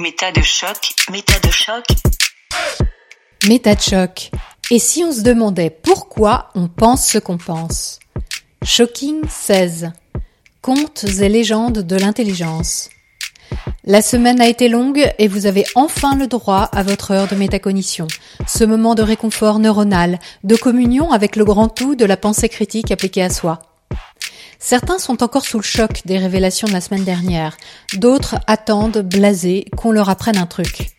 Méta de choc, méta de choc. Méta de choc. Et si on se demandait pourquoi on pense ce qu'on pense? Shocking 16. Contes et légendes de l'intelligence. La semaine a été longue et vous avez enfin le droit à votre heure de métacognition, ce moment de réconfort neuronal, de communion avec le grand tout de la pensée critique appliquée à soi. Certains sont encore sous le choc des révélations de la semaine dernière, d'autres attendent, blasés, qu'on leur apprenne un truc.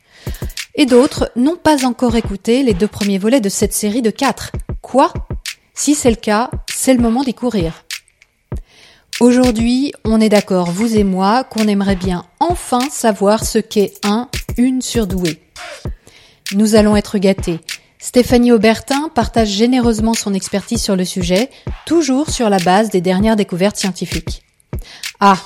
Et d'autres n'ont pas encore écouté les deux premiers volets de cette série de quatre. Quoi? Si c'est le cas, c'est le moment d'y courir. Aujourd'hui, on est d'accord, vous et moi, qu'on aimerait bien enfin savoir ce qu'est un, une surdouée. Nous allons être gâtés. Stéphanie Aubertin partage généreusement son expertise sur le sujet, toujours sur la base des dernières découvertes scientifiques. Ah,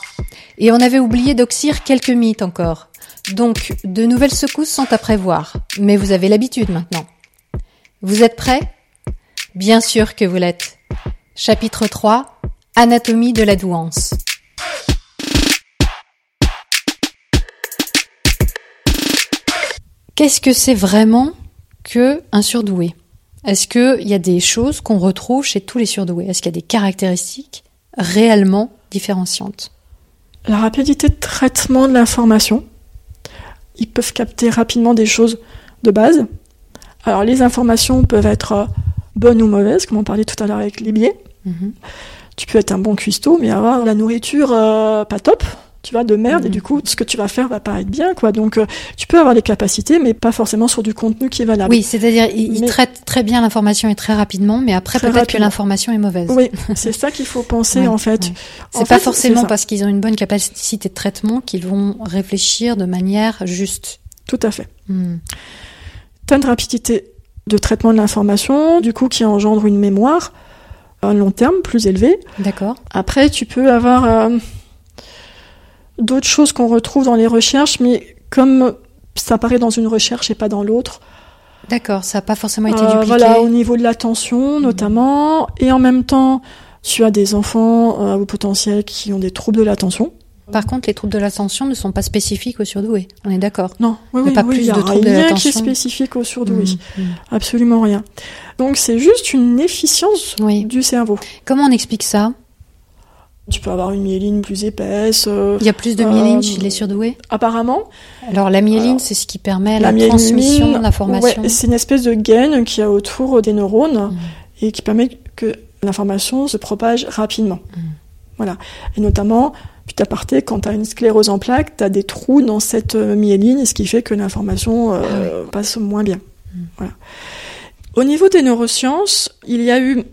et on avait oublié d'oxyre quelques mythes encore. Donc, de nouvelles secousses sont à prévoir, mais vous avez l'habitude maintenant. Vous êtes prêts? Bien sûr que vous l'êtes. Chapitre 3 Anatomie de la douance. Qu'est-ce que c'est vraiment? Que un surdoué Est-ce qu'il y a des choses qu'on retrouve chez tous les surdoués? Est-ce qu'il y a des caractéristiques réellement différenciantes? La rapidité de traitement de l'information. Ils peuvent capter rapidement des choses de base. Alors les informations peuvent être bonnes ou mauvaises, comme on parlait tout à l'heure avec les biais. Mhm. Tu peux être un bon cuistot, mais avoir la nourriture euh, pas top, tu vois, de merde, et du coup, ce que tu vas faire va pas être bien, quoi. Donc, euh, tu peux avoir des capacités, mais pas forcément sur du contenu qui est valable. Oui, c'est-à-dire, il, traite très bien l'information et très rapidement, mais après, peut-être que l'information est mauvaise. Oui, c'est ça qu'il faut penser, en fait. C'est pas forcément parce qu'ils ont une bonne capacité de traitement qu'ils vont réfléchir de manière juste. Tout à fait. Hmm. T'as une rapidité de traitement de l'information, du coup, qui engendre une mémoire à long terme plus élevée. D'accord. Après, tu peux avoir... Euh, d'autres choses qu'on retrouve dans les recherches, mais comme ça apparaît dans une recherche et pas dans l'autre. D'accord, ça n'a pas forcément été euh, dupliqué. Voilà, au niveau de l'attention mhm. notamment, et en même temps, tu as des enfants euh, au potentiel qui ont des troubles de l'attention. Par contre, les troubles de l'attention ne sont pas spécifiques aux surdoués. On est d'accord. Non, oui, oui, pas plus de troubles de l'attention. Rien qui est spécifique aux surdoués. Mhm, mhm. Absolument rien. Donc c'est juste une efficience du cerveau. Comment on explique ça? Tu peux avoir une myéline plus épaisse. Euh, Il y a plus de myéline euh, chez les surdoués Apparemment. Alors la myéline, c'est ce qui permet la, transmission d'informations. Ouais, c'est une espèce de gaine qui a autour des neurones mm. et qui permet que l'information se propage rapidement. Mm. Voilà. Et notamment, puis aparté, quand tu as une sclérose en plaques, tu as des trous dans cette euh, myéline, ce qui fait que l'information ah passe moins bien. Mm. Voilà. Au niveau des neurosciences, il y a eu,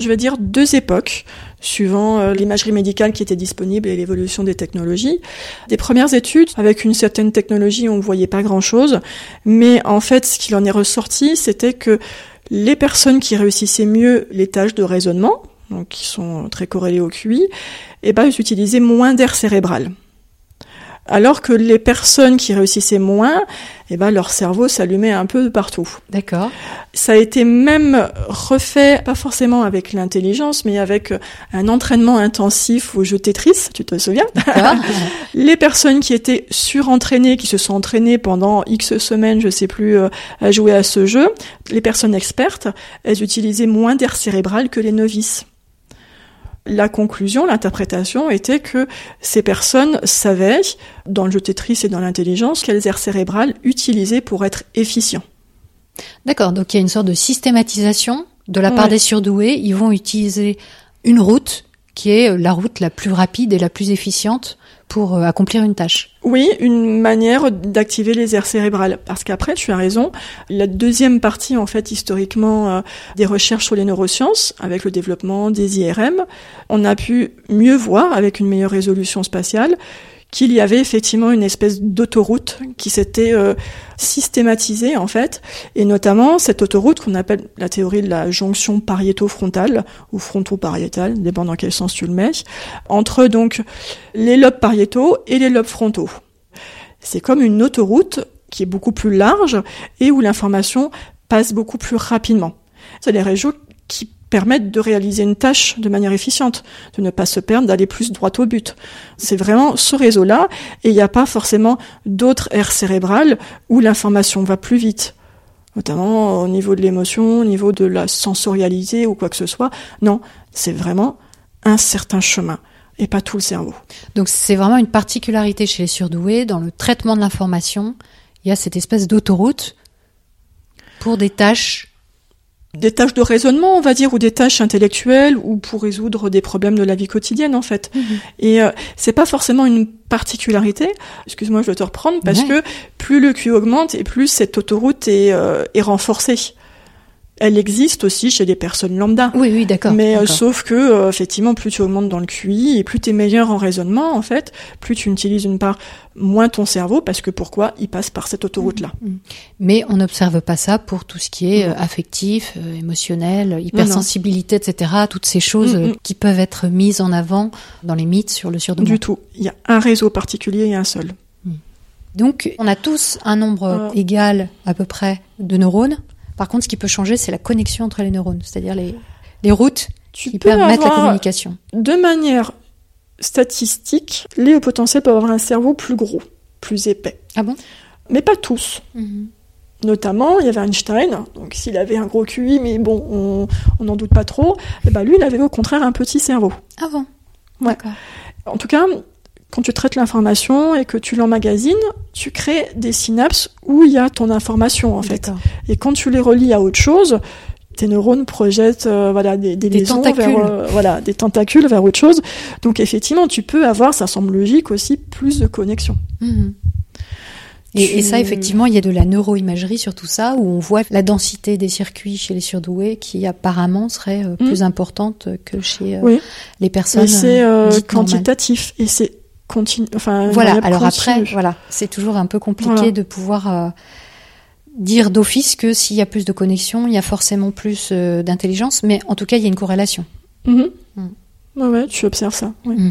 je vais dire, deux époques suivant euh, l'imagerie médicale qui était disponible et l'évolution des technologies. Des premières études, avec une certaine technologie, on ne voyait pas grand-chose, mais en fait, ce qu'il en est ressorti, c'était que les personnes qui réussissaient mieux les tâches de raisonnement, donc qui sont très corrélées au QI, eh ben, utilisaient moins d'air cérébral. Alors que les personnes qui réussissaient moins, eh ben, leur cerveau s'allumait un peu de partout. D'accord. Ça a été même refait, pas forcément avec l'intelligence, mais avec un entraînement intensif au jeu Tetris, tu te souviens? Les personnes qui étaient surentraînées, qui se sont entraînées pendant X semaines, je sais plus, euh, à jouer à ce jeu, les personnes expertes, elles utilisaient moins d'air cérébral que les novices la conclusion, l'interprétation était que ces personnes savaient, dans le jeu Tetris et dans l'intelligence, quelles aires cérébrales utiliser pour être efficients. D'accord, donc il y a une sorte de systématisation de la part des surdoués. Ils vont utiliser une route qui est la route la plus rapide et la plus efficiente pour euh, accomplir une tâche. Oui, une manière d'activer les aires cérébrales. Parce qu'après, tu as raison, la deuxième partie, en fait, historiquement, euh, des recherches sur les neurosciences, avec le développement des IRM, on a pu mieux voir, avec une meilleure résolution spatiale, qu'il y avait effectivement une espèce d'autoroute qui s'était euh, systématisée en fait, et notamment cette autoroute qu'on appelle la théorie de la jonction pariéto-frontale ou fronto-pariétale, dépendant dans quel sens tu le mets, entre donc les lobes pariétaux et les lobes frontaux. C'est comme une autoroute qui est beaucoup plus large et où l'information passe beaucoup plus rapidement. C'est des régions qui permettre de réaliser une tâche de manière efficiente, de ne pas se perdre, d'aller plus droit au but. C'est vraiment ce réseau-là, et il n'y a pas forcément d'autres aires cérébrales où l'information va plus vite notamment au niveau de l'émotion, au niveau de la sensorialité ou quoi que ce soit. Non, c'est vraiment un certain chemin et pas tout le cerveau. Donc c'est vraiment une particularité chez les surdoués dans le traitement de l'information. Il y a cette espèce d'autoroute pour des tâches des tâches de raisonnement, on va dire, ou des tâches intellectuelles, ou pour résoudre des problèmes de la vie quotidienne, en fait. Mhm. Et euh, c'est pas forcément une particularité. Excuse-moi, je vais te reprendre parce que plus le QI augmente et plus cette autoroute est, euh, est renforcée elle existe aussi chez des personnes lambda. Oui, oui, d'accord. Mais euh, sauf que euh, effectivement, plus tu augmentes dans le QI et plus tu es meilleur en raisonnement, en fait, plus tu utilises une part moins ton cerveau parce que pourquoi il passe par cette autoroute-là. Mm, mm. Mais on n'observe pas ça pour tout ce qui est euh, affectif, émotionnel, hypersensibilité, etc. Toutes ces choses mm, qui peuvent être mises en avant dans les mythes sur le surdoué. Du tout. Il y a un réseau particulier et un seul. Donc, on a tous un nombre égal à peu près de neurones. Par contre, ce qui peut changer, c'est la connexion entre les neurones, c'est-à-dire les, les routes qui permettent la communication. De manière statistique, les hauts potentiels peuvent avoir un cerveau plus gros, plus épais. Ah bon? Mais pas tous. Mhm. Notamment, il y avait Einstein, donc s'il avait un gros QI, mais bon, on n'en doute pas trop, et eh ben lui, il avait au contraire un petit cerveau. Ah bon? Ouais. En tout cas, quand tu traites l'information et que tu l'emmagasines, tu crées des synapses où il y a ton information en fait. Et quand tu les relis à autre chose, tes neurones projettent euh, voilà des, des, des tentacules. vers euh, voilà des tentacules vers autre chose. Donc effectivement, tu peux avoir, ça semble logique aussi, plus de connexion. Mhm. Et, ça, effectivement, il y a de la neuroimagerie sur tout ça, où on voit la densité des circuits chez les surdoués qui apparemment serait euh, plus mhm. importante que chez les personnes. c'est quantitatif et c'est Enfin, voilà. Alors après, voilà, c'est toujours un peu compliqué de pouvoir euh, dire d'office que s'il y a plus de connexion, il y a forcément plus euh, d'intelligence. Mais en tout cas, il y a une corrélation. Mm-hmm. Mm. Ouais, tu observes ça. Mm.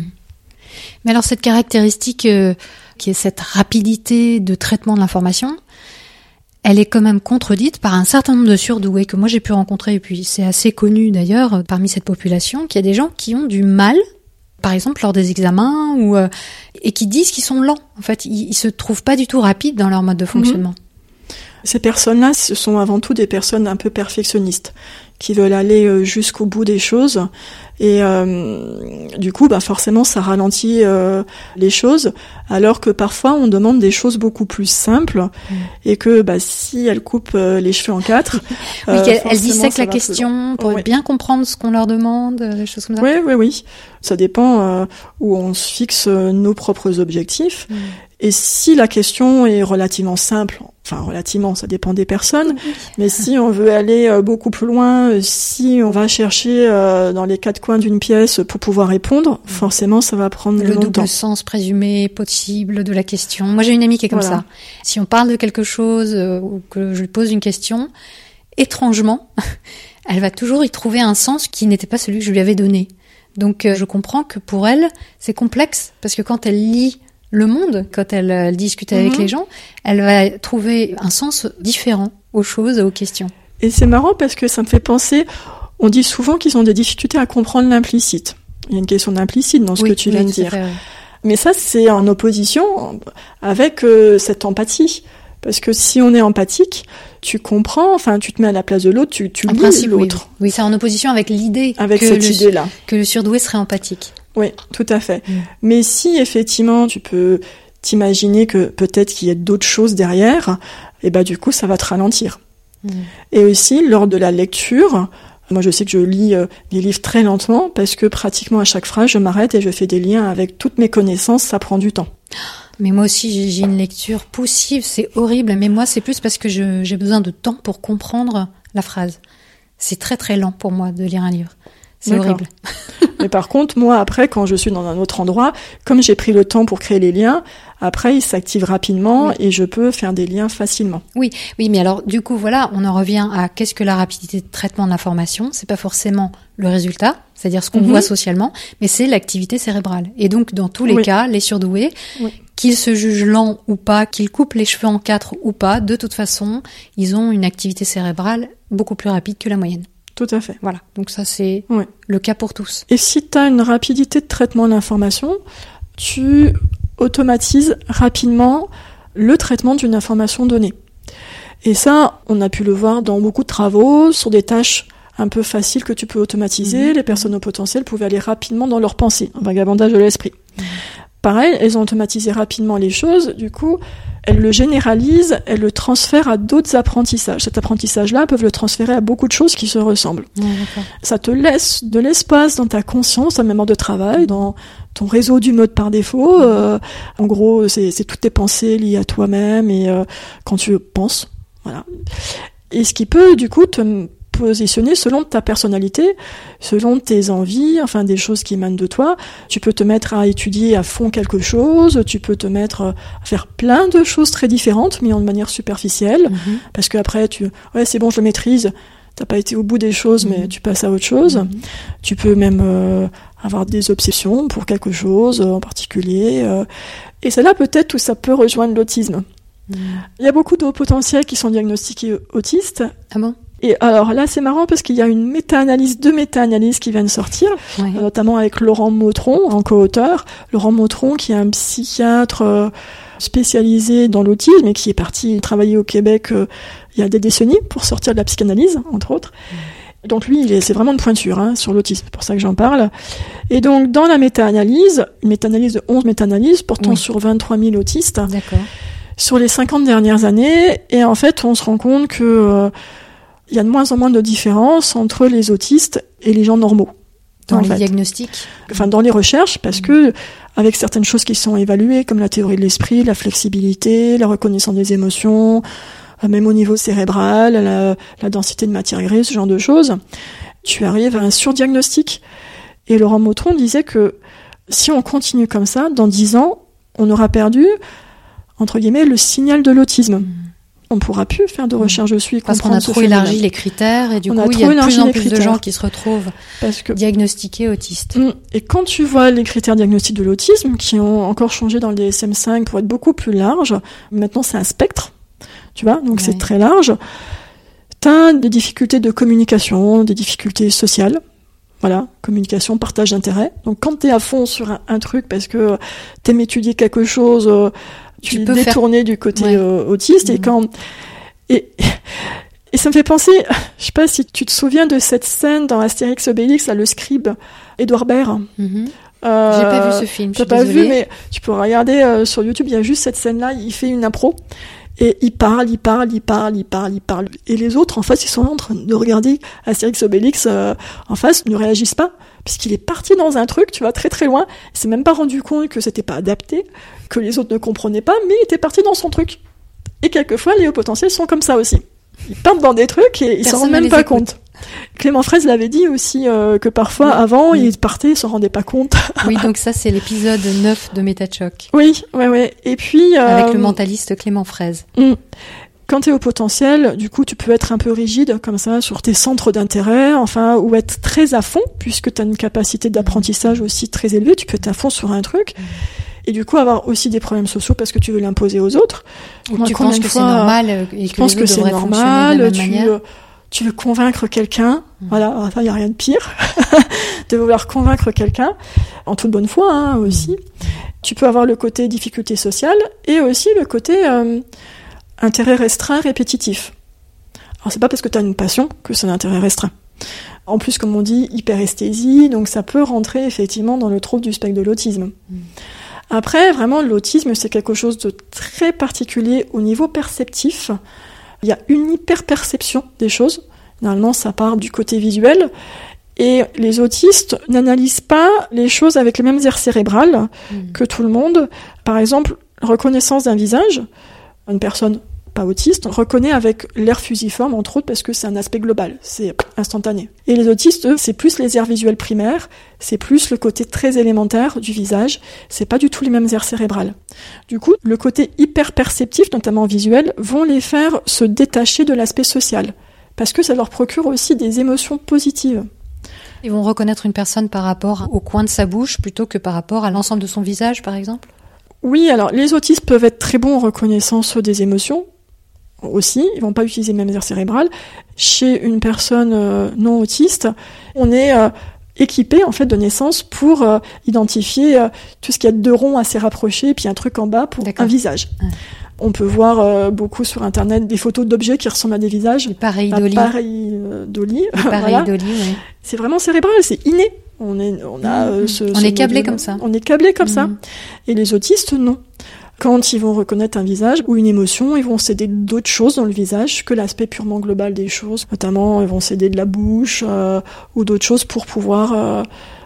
Mais alors cette caractéristique euh, qui est cette rapidité de traitement de l'information, elle est quand même contredite par un certain nombre de surdoués que moi j'ai pu rencontrer, et puis c'est assez connu d'ailleurs parmi cette population, qu'il y a des gens qui ont du mal par exemple lors des examens ou euh, et qui disent qu'ils sont lents. En fait, ils, ils, se trouvent pas du tout rapides dans leur mode de fonctionnement. Ces personnes-là, ce sont avant tout des personnes un peu perfectionnistes qui veulent aller euh, jusqu'au bout des choses. Et euh, du coup, bah forcément, ça ralentit euh, les choses, alors que parfois on demande des choses beaucoup plus simples, mm. et que bah, si elles coupent les cheveux en quatre, oui, euh, elles dissèquent la question pour bien comprendre ce qu'on leur demande, des choses comme ça. Oui, oui, oui. Ça dépend où on se fixe nos propres objectifs. Mm. Et si la question est relativement simple, enfin relativement, ça dépend des personnes, mais si on veut aller euh, beaucoup plus loin, euh, si on va chercher euh, dans les quatre coins d'une pièce pour pouvoir répondre, forcément ça va prendre le double sens présumé possible de la question. Moi j'ai une amie qui est comme ça. Si on parle de quelque chose ou que je lui pose une question, étrangement, elle va toujours y trouver un sens qui n'était pas celui que je lui avais donné. Donc je comprends que pour elle, c'est complexe parce que quand elle lit le monde, quand elle, discute avec mhm. les gens, elle va trouver un sens différent aux choses, aux questions. Et c'est marrant parce que ça me fait penser, on dit souvent qu'ils ont des difficultés à comprendre l'implicite. Il y a une question d'implicite dans ce que tu viens de dire. Mais ça, c'est en opposition avec euh, cette empathie. Parce que si on est empathique, tu comprends, enfin, tu te mets à la place de l'autre, tu, tu lis l'autre. Oui, c'est en opposition avec l'idée avec cette idée-là que le surdoué serait empathique. Oui, tout à fait. Mm. Mais si effectivement tu peux t'imaginer que peut-être qu'il y a d'autres choses derrière, et eh ben du coup ça va te ralentir. Mm. Et aussi lors de la lecture, moi je sais que je lis euh, les livres très lentement parce que pratiquement à chaque phrase je m'arrête et je fais des liens avec toutes mes connaissances, ça prend du temps. Mais moi aussi j'ai une lecture poussive, c'est horrible, mais moi c'est plus parce que j'ai besoin de temps pour comprendre la phrase. C'est très très lent pour moi de lire un livre. C'est horrible. Mais par contre, moi, après, quand je suis dans un autre endroit, comme j'ai pris le temps pour créer les liens, après, ils s'activent rapidement et je peux faire des liens facilement. Oui, oui, mais alors, du coup, voilà, on en revient à qu'est-ce que la rapidité de traitement de l'information C'est pas forcément le résultat, c'est-à-dire ce qu'on mhm. voit socialement, mais c'est l'activité cérébrale. Et donc, dans tous les cas, les surdoués, qu'ils se jugent lents ou pas, qu'ils coupent les cheveux en quatre ou pas, de toute façon, ils ont une activité cérébrale beaucoup plus rapide que la moyenne. Tout à fait. Voilà. Donc ça, c'est Ouais. le cas pour tous. Et si tu as une rapidité de traitement de l'information, tu automatises rapidement le traitement d'une information donnée. Et ça, on a pu le voir dans beaucoup de travaux, sur des tâches un peu faciles que tu peux automatiser. Mhm. Les personnes au potentiel pouvaient aller rapidement dans leurs pensées, un vagabondage de l'esprit. Pareil, elles ont automatisé rapidement les choses, du coup, elles le généralisent, elles le transfèrent à d'autres apprentissages. Cet apprentissage-là peuvent le transférer à beaucoup de choses qui se ressemblent. Ouais. Ça te laisse de l'espace dans ta conscience, ta mémoire de travail, dans ton réseau du mode par défaut. Euh, en gros, c'est c'est toutes tes pensées liées à toi-même et euh, quand tu penses. Voilà. Et ce qui peut, du coup, te positionner selon ta personnalité, selon tes envies, enfin des choses qui émanent de toi. Tu peux te mettre à étudier à fond quelque chose, tu peux te mettre euh, à faire plein de choses très différentes, mais de manière superficielle, Mhm. parce que après tu, ouais c'est bon, je le maîtrise. T'as pas été au bout des choses, mais Mhm. tu passes à autre chose. Mhm. Tu peux même euh, avoir des obsessions pour quelque chose euh, en particulier. euh, et c'est là peut-être où ça peut rejoindre l'autisme. Mhm. Il y a beaucoup de potentiels qui sont diagnostiqués autistes. Ah bon? Et alors là, c'est marrant parce qu'il y a une méta-analyse, deux méta-analyses qui viennent sortir, Ouais. notamment avec Laurent Mautron en co-auteur. Laurent Mautron qui est un psychiatre euh, spécialisé dans l'autisme et qui est parti travailler au Québec euh, il y a des décennies pour sortir de la psychanalyse, entre autres. Donc lui, c'est vraiment une pointure hein, sur l'autisme, c'est pour ça que j'en parle. Et donc dans la méta-analyse, une méta-analyse de 11 méta-analyses portant Oui. sur 23 000 autistes, sur les 50 dernières années, et en fait, on se rend compte que euh, il y a de moins en moins de différence entre les autistes et les gens normaux. Dans les fait. diagnostics. Enfin, dans les recherches, parce que avec certaines choses qui sont évaluées, comme la théorie de l'esprit, la flexibilité, la reconnaissance des émotions, euh, même au niveau cérébral, la, la densité de matière grise, ce genre de choses, tu arrives à un surdiagnostic. Et Laurent Mautron disait que si on continue comme ça, dans 10 ans, on aura perdu, entre guillemets, le signal de l'autisme. On pourra plus faire de recherche dessus et Parce qu'on a trop élargi les critères et du On coup, il y a de plus en plus de gens qui se retrouvent Parce que diagnostiqués autistes. Mm. Et quand tu vois les critères diagnostiques de l'autisme, qui ont encore changé dans le DSM-5 pour être beaucoup plus larges, maintenant c'est un spectre, tu vois, donc Ouais. c'est très large. T'as des difficultés de communication, des difficultés sociales, voilà, communication, partage d'intérêt. Donc quand t'es à fond sur un, un truc parce que t'aimes étudier quelque chose, euh, tu, peux faire- détourné du côté Ouais. euh, autiste et Mhm. quand et et ça me fait penser, je sais pas si tu te souviens de cette scène dans Astérix Obélix, là, le scribe Édouard Baird. Mhm. Euh, J'ai pas vu ce film, je T'as pas désolée. vu, mais tu peux regarder euh, sur YouTube, il y a juste cette scène-là, il fait une impro. Et il parle, il parle, il parle, il parle, il parle. Et les autres, en face, ils sont en train de regarder Astérix Obélix euh, en face, ne réagissent pas. Puisqu'il est parti dans un truc, tu vois, très très loin. Il s'est même pas rendu compte que c'était pas adapté, que les autres ne comprenaient pas, mais il était parti dans son truc. Et quelquefois, les hauts potentiels sont comme ça aussi. Ils partent dans des trucs et ils s'en rendent même pas écoute. compte. Clément Fraise l'avait dit aussi euh, que parfois, Oui. avant, Oui. il partait, il s'en rendait pas compte. Oui, donc ça, c'est l'épisode 9 de MetaChoc. Oui, ouais, ouais. Et puis, euh, Avec le mentaliste Clément Fraise. mm. quand tu es au potentiel, du coup, tu peux être un peu rigide comme ça sur tes centres d'intérêt, enfin, ou être très à fond, puisque tu as une capacité d'apprentissage aussi très élevée, tu peux être à fond sur un truc. Et du coup, avoir aussi des problèmes sociaux parce que tu veux l'imposer aux autres. Moi, tu penses que c'est normal euh, et Je que pense que c'est normal. Tu, euh, tu veux convaincre quelqu'un. Mm. Voilà, enfin, il n'y a rien de pire. de vouloir convaincre quelqu'un, en toute bonne foi hein, aussi. Tu peux avoir le côté difficulté sociale et aussi le côté euh, intérêt restreint répétitif. Alors, c'est pas parce que tu as une passion que c'est un intérêt restreint. En plus, comme on dit, hyperesthésie, donc ça peut rentrer effectivement dans le trouble du spectre de l'autisme. Mm. Après, vraiment, l'autisme, c'est quelque chose de très particulier au niveau perceptif. Il y a une hyperperception des choses. Normalement, ça part du côté visuel. Et les autistes n'analysent pas les choses avec les mêmes aires cérébrales Mm. que tout le monde. Par exemple, reconnaissance d'un visage, une personne pas autiste reconnaît avec l'air fusiforme, entre autres, parce que c'est un aspect global, c'est instantané. Et les autistes, eux, c'est plus les aires visuelles primaires, c'est plus le côté très élémentaire du visage, c'est pas du tout les mêmes aires cérébrales. Du coup, le côté hyper perceptif, notamment visuel, vont les faire se détacher de l'aspect social, parce que ça leur procure aussi des émotions positives. Ils vont reconnaître une personne par rapport au coin de sa bouche plutôt que par rapport à l'ensemble de son visage, par exemple? Oui, alors les autistes peuvent être très bons en reconnaissance des émotions, aussi, ils vont pas utiliser même aire cérébrale. Chez une personne euh, non autiste, on est euh, équipé en fait de naissance pour euh, identifier tout ce qu'il y a de deux ronds assez rapprochés, puis un truc en bas pour un visage. On peut voir beaucoup sur internet des photos d'objets qui ressemblent à des visages. Les pareils d'Oli. Pareil d'Oli. Pareil d'Oli, oui. C'est vraiment cérébral, c'est inné. On est, on a mmh. ce, On est câblé comme ça. On est câblé comme ça. Mmh. Et les autistes, non. Quand ils vont reconnaître un visage ou une émotion, ils vont céder d'autres choses dans le visage que l'aspect purement global des choses. Notamment, ils vont céder de la bouche euh, ou d'autres choses pour pouvoir euh,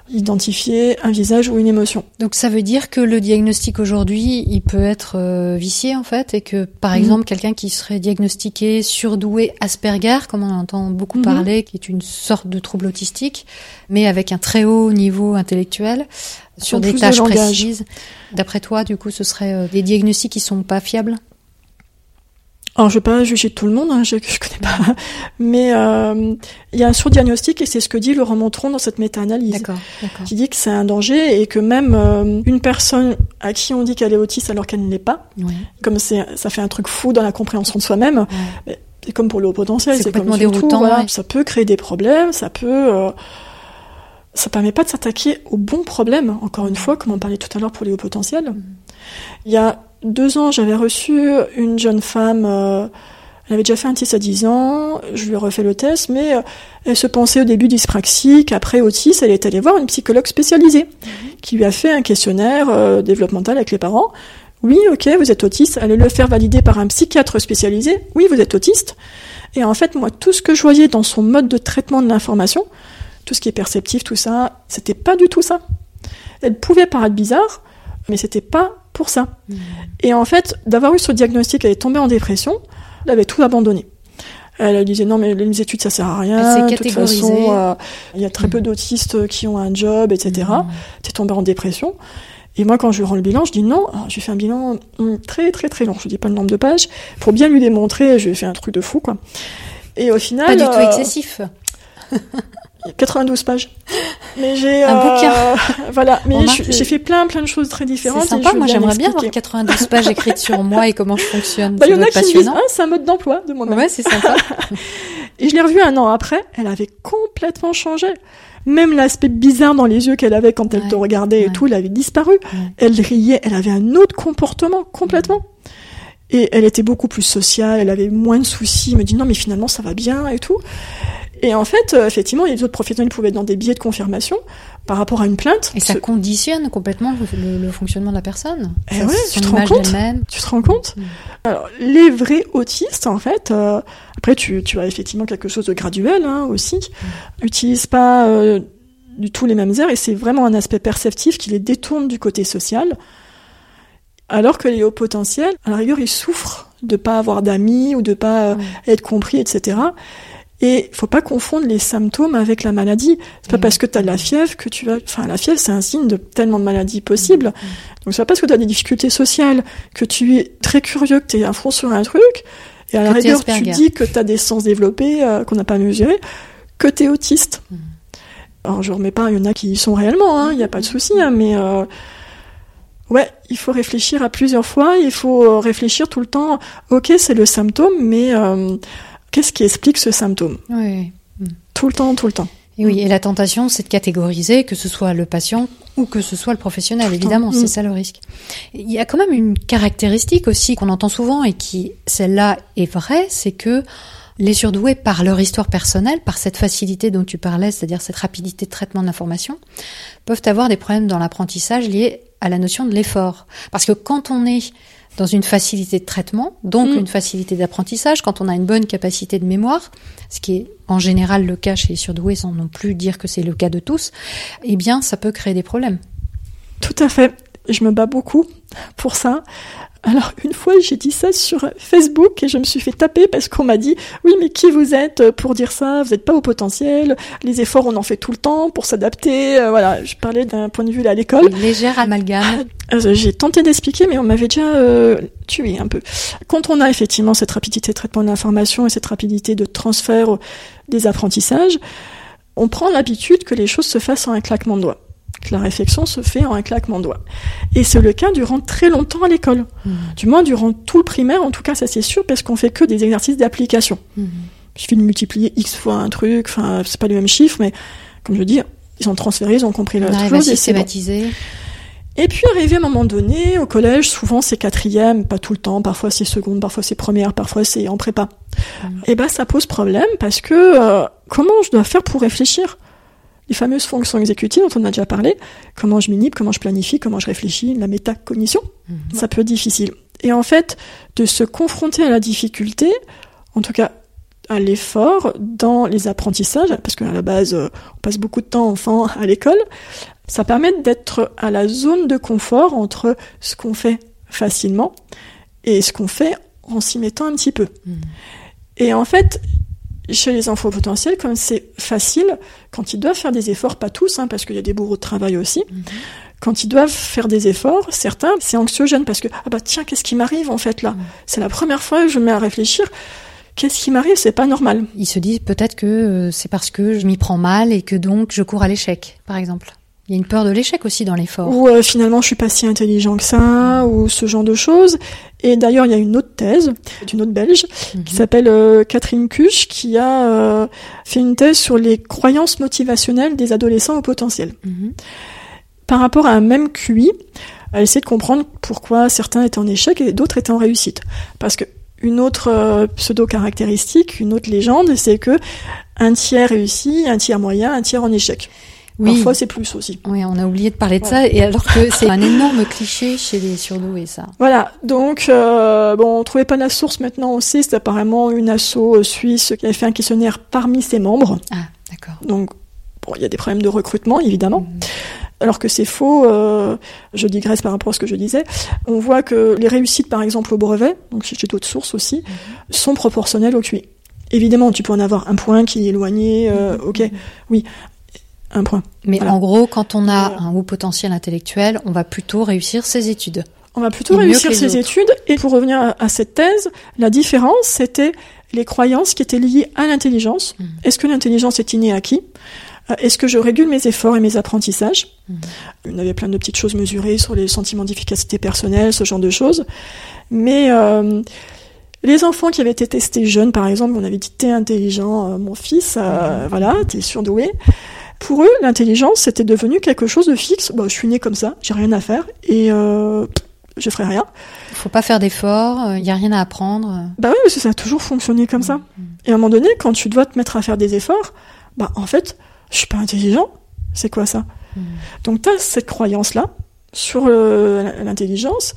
identifier un visage ou une émotion. Donc ça veut dire que le diagnostic aujourd'hui, il peut être euh, vicié en fait, et que par mhm. exemple quelqu'un qui serait diagnostiqué surdoué Asperger, comme on entend beaucoup mhm. parler, qui est une sorte de trouble autistique, mais avec un très haut niveau intellectuel, sur des tâches précises. D'après toi, du coup, ce serait euh, des diagnostics qui sont pas fiables? Alors, je vais pas juger tout le monde, hein, je, je connais pas, mais euh, il y a un surdiagnostic et c'est ce que dit Laurent Montron dans cette méta-analyse, qui dit que c'est un danger et que même euh, une personne à qui on dit qu'elle est autiste alors qu'elle ne l'est pas, comme c'est, ça fait un truc fou dans la compréhension de soi-même. C'est comme pour le haut potentiel, c'est comme déroutant. Tout, Ça peut créer des problèmes, ça peut. Euh, ça permet pas de s'attaquer au bon problème. Encore une fois, comme on parlait tout à l'heure pour les hauts potentiels. Mm. Il y a deux ans, j'avais reçu une jeune femme, euh, elle avait déjà fait un test à 10 ans, je lui ai refait le test, mais euh, elle se pensait au début dyspraxique, après autiste, elle est allée voir une psychologue spécialisée, mhm. qui lui a fait un questionnaire euh, développemental avec les parents. Oui, ok, vous êtes autiste, allez le faire valider par un psychiatre spécialisé. Oui, vous êtes autiste. Et en fait, moi, tout ce que je voyais dans son mode de traitement de l'information, tout ce qui est perceptif, tout ça, c'était pas du tout ça. Elle pouvait paraître bizarre, mais c'était pas pour ça. Mmh. Et en fait, d'avoir eu ce diagnostic, elle est tombée en dépression, elle avait tout abandonné. Elle disait non mais les études ça sert à rien. De toute façon, euh, il y a très peu mmh. d'autistes qui ont un job, etc. Mmh. T'es tombée en dépression. Et moi, quand je lui rends le bilan, je dis non. J'ai fait un bilan très très très long. Je dis pas le nombre de pages pour bien lui démontrer. Je lui ai fait un truc de fou quoi. Et au final, pas du tout euh, excessif. 92 pages. Mais j'ai un euh, bouquin. voilà, mais j'ai fait plein plein de choses très différentes. C'est sympa, moi j'aimerais bien avoir 92 pages écrites sur moi et comment je fonctionne. Bah, il y en a qui disent, ah, c'est un mode d'emploi de moi-même. Ouais, c'est sympa. et je l'ai revue un an après, elle avait complètement changé. Même l'aspect bizarre dans les yeux qu'elle avait quand elle te regardait et tout, il avait disparu. Elle riait, elle avait un autre comportement complètement. Et elle était beaucoup plus sociale, elle avait moins de soucis. Elle me dit non mais finalement ça va bien et tout. Et en fait, euh, effectivement, il y a d'autres professionnels qui pouvaient être dans des billets de confirmation par rapport à une plainte. Et ça conditionne complètement le, fonctionnement de la personne. Eh ouais, tu te rends compte. Tu te rends compte mm. Alors, les vrais autistes, en fait, euh, après tu, tu as effectivement quelque chose de graduel hein, aussi, mm. n'utilisent pas euh, du tout les mêmes airs et c'est vraiment un aspect perceptif qui les détourne du côté social. Alors que les hauts potentiels, à la rigueur, ils souffrent de pas avoir d'amis ou de pas mm. être compris, etc. Et faut pas confondre les symptômes avec la maladie. C'est pas mmh. parce que tu as la fièvre que tu vas. Enfin, la fièvre, c'est un signe de tellement de maladies possibles. Mmh. Donc, c'est pas parce que tu as des difficultés sociales, que tu es très curieux, que tu es un fond sur un truc, et à la rigueur, tu dis que tu as des sens développés euh, qu'on n'a pas mesurés, que tu es autiste. Mmh. Alors, je remets pas, il y en a qui y sont réellement, il hein, n'y a pas de souci, hein, mais. Euh, Ouais, il faut réfléchir à plusieurs fois, il faut réfléchir tout le temps, ok, c'est le symptôme, mais euh, Qu'est-ce qui explique ce symptôme? Oui. Tout le temps, tout le temps. Et oui, et la tentation, c'est de catégoriser, que ce soit le patient ou que ce soit le professionnel, évidemment, c'est mm. ça le risque. Il y a quand même une caractéristique aussi qu'on entend souvent et qui, celle-là, est vraie, c'est que les surdoués, par leur histoire personnelle, par cette facilité dont tu parlais, c'est-à-dire cette rapidité de traitement de l'information, peuvent avoir des problèmes dans l'apprentissage liés à la notion de l'effort. Parce que quand on est dans une facilité de traitement, donc mm. une facilité d'apprentissage, quand on a une bonne capacité de mémoire, ce qui est en général le cas chez les surdoués, sans non plus dire que c'est le cas de tous, eh bien, ça peut créer des problèmes. Tout à fait. Je me bats beaucoup pour ça. Alors une fois j'ai dit ça sur Facebook et je me suis fait taper parce qu'on m'a dit oui mais qui vous êtes pour dire ça? Vous n'êtes pas au potentiel. Les efforts on en fait tout le temps pour s'adapter. Euh, voilà, je parlais d'un point de vue là à l'école. Légère amalgame. Euh, j'ai tenté d'expliquer mais on m'avait déjà euh, tué un peu. Quand on a effectivement cette rapidité de traitement de l'information et cette rapidité de transfert des apprentissages, on prend l'habitude que les choses se fassent en un claquement de doigts que la réflexion se fait en un claquement de doigts. Et c'est le cas durant très longtemps à l'école. Mhm. Du moins durant tout le primaire, en tout cas ça c'est sûr, parce qu'on fait que des exercices d'application. Mhm. Il suffit de multiplier x fois un truc, enfin c'est pas le même chiffre, mais comme je dis, ils ont transféré, ils ont compris la chose bon. systématiser. Et puis arrivé à un moment donné, au collège, souvent c'est quatrième, pas tout le temps, parfois c'est seconde, parfois c'est première, parfois c'est en prépa. Mhm. Et ben ça pose problème parce que euh, comment je dois faire pour réfléchir? Les fameuses fonctions exécutives dont on a déjà parlé, comment je m'inhibe, comment je planifie, comment je réfléchis, la métacognition, Mhm. ça peut être difficile. Et en fait, de se confronter à la difficulté, en tout cas à l'effort dans les apprentissages, parce qu'à la base, euh, on passe beaucoup de temps enfant à l'école, ça permet d'être à la zone de confort entre ce qu'on fait facilement et ce qu'on fait en s'y mettant un petit peu. Mhm. Et en fait, chez les enfants potentiels, comme c'est facile, quand ils doivent faire des efforts, pas tous, hein, parce qu'il y a des bourreaux de travail aussi, Mhm. quand ils doivent faire des efforts, certains, c'est anxiogène parce que, ah bah tiens, qu'est-ce qui m'arrive en fait là? Mhm. C'est la première fois que je me mets à réfléchir, qu'est-ce qui m'arrive? C'est pas normal. Ils se disent peut-être que euh, c'est parce que je m'y prends mal et que donc je cours à l'échec, par exemple. Il y a une peur de l'échec aussi dans l'effort. Ou euh, finalement, je suis pas si intelligent que ça, ou ce genre de choses. Et d'ailleurs, il y a une autre thèse d'une autre Belge Mhm. qui s'appelle euh, Catherine Kusch, qui a euh, fait une thèse sur les croyances motivationnelles des adolescents au potentiel. Mhm. Par rapport à un même QI, elle essaie de comprendre pourquoi certains étaient en échec et d'autres étaient en réussite. Parce que une autre euh, pseudo-caractéristique, une autre légende, c'est que un tiers réussit, un tiers moyen, un tiers en échec. Oui. Parfois, c'est plus aussi. Oui, on a oublié de parler de ça, et alors que c'est un énorme cliché chez les surdoués, ça. Voilà, donc euh, bon, on trouvait pas la source maintenant aussi, c'est apparemment une asso euh, suisse qui avait fait un questionnaire parmi ses membres. Ah, d'accord. Donc bon, il y a des problèmes de recrutement évidemment. Mhm. Alors que c'est faux, euh, je digresse par rapport à ce que je disais. On voit que les réussites, par exemple au brevet, donc chez d'autres sources aussi, sont proportionnelles au QI. Évidemment, tu peux en avoir un point qui est éloigné, euh, ok, oui, un point. Mais Voilà. en gros, quand on a Voilà. un haut potentiel intellectuel, on va plutôt réussir ses études. On va plutôt réussir ses autres. études. Et pour revenir à, à cette thèse, la différence, c'était les croyances qui étaient liées à l'intelligence. Mhm. Est-ce que l'intelligence est innée à qui? Euh, Est-ce que je régule mes efforts et mes apprentissages? Y en avait plein de petites choses mesurées sur les sentiments d'efficacité personnelle, ce genre de choses. Mais euh, les enfants qui avaient été testés jeunes, par exemple, on avait dit t'es intelligent, euh, mon fils, euh, voilà, t'es surdoué. Pour eux, l'intelligence, c'était devenu quelque chose de fixe. Bah, je suis né comme ça, j'ai rien à faire et euh, je ferai rien. Il faut pas faire d'efforts, il y a rien à apprendre. Bah oui, parce que ça a toujours fonctionné comme ça. Et à un moment donné, quand tu dois te mettre à faire des efforts, bah en fait, je suis pas intelligent. C'est quoi ça? Mm. Donc t'as cette croyance-là sur euh, l'intelligence,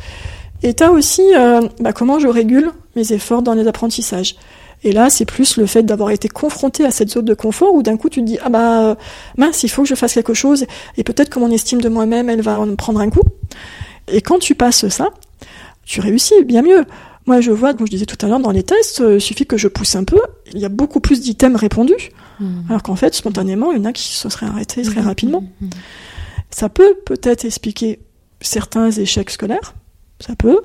et t'as aussi euh, bah, comment je régule mes efforts dans les apprentissages. Et là, c'est plus le fait d'avoir été confronté à cette zone de confort où d'un coup tu te dis ah bah mince, il faut que je fasse quelque chose et peut-être que mon estime de moi-même elle va en prendre un coup. Et quand tu passes ça, tu réussis bien mieux. Moi, je vois, comme je disais tout à l'heure, dans les tests, euh, il suffit que je pousse un peu, il y a beaucoup plus d'items répondus, Mhm. alors qu'en fait, spontanément, il y en a qui se seraient arrêtés très Mhm. rapidement. Mhm. Ça peut peut-être expliquer certains échecs scolaires, ça peut.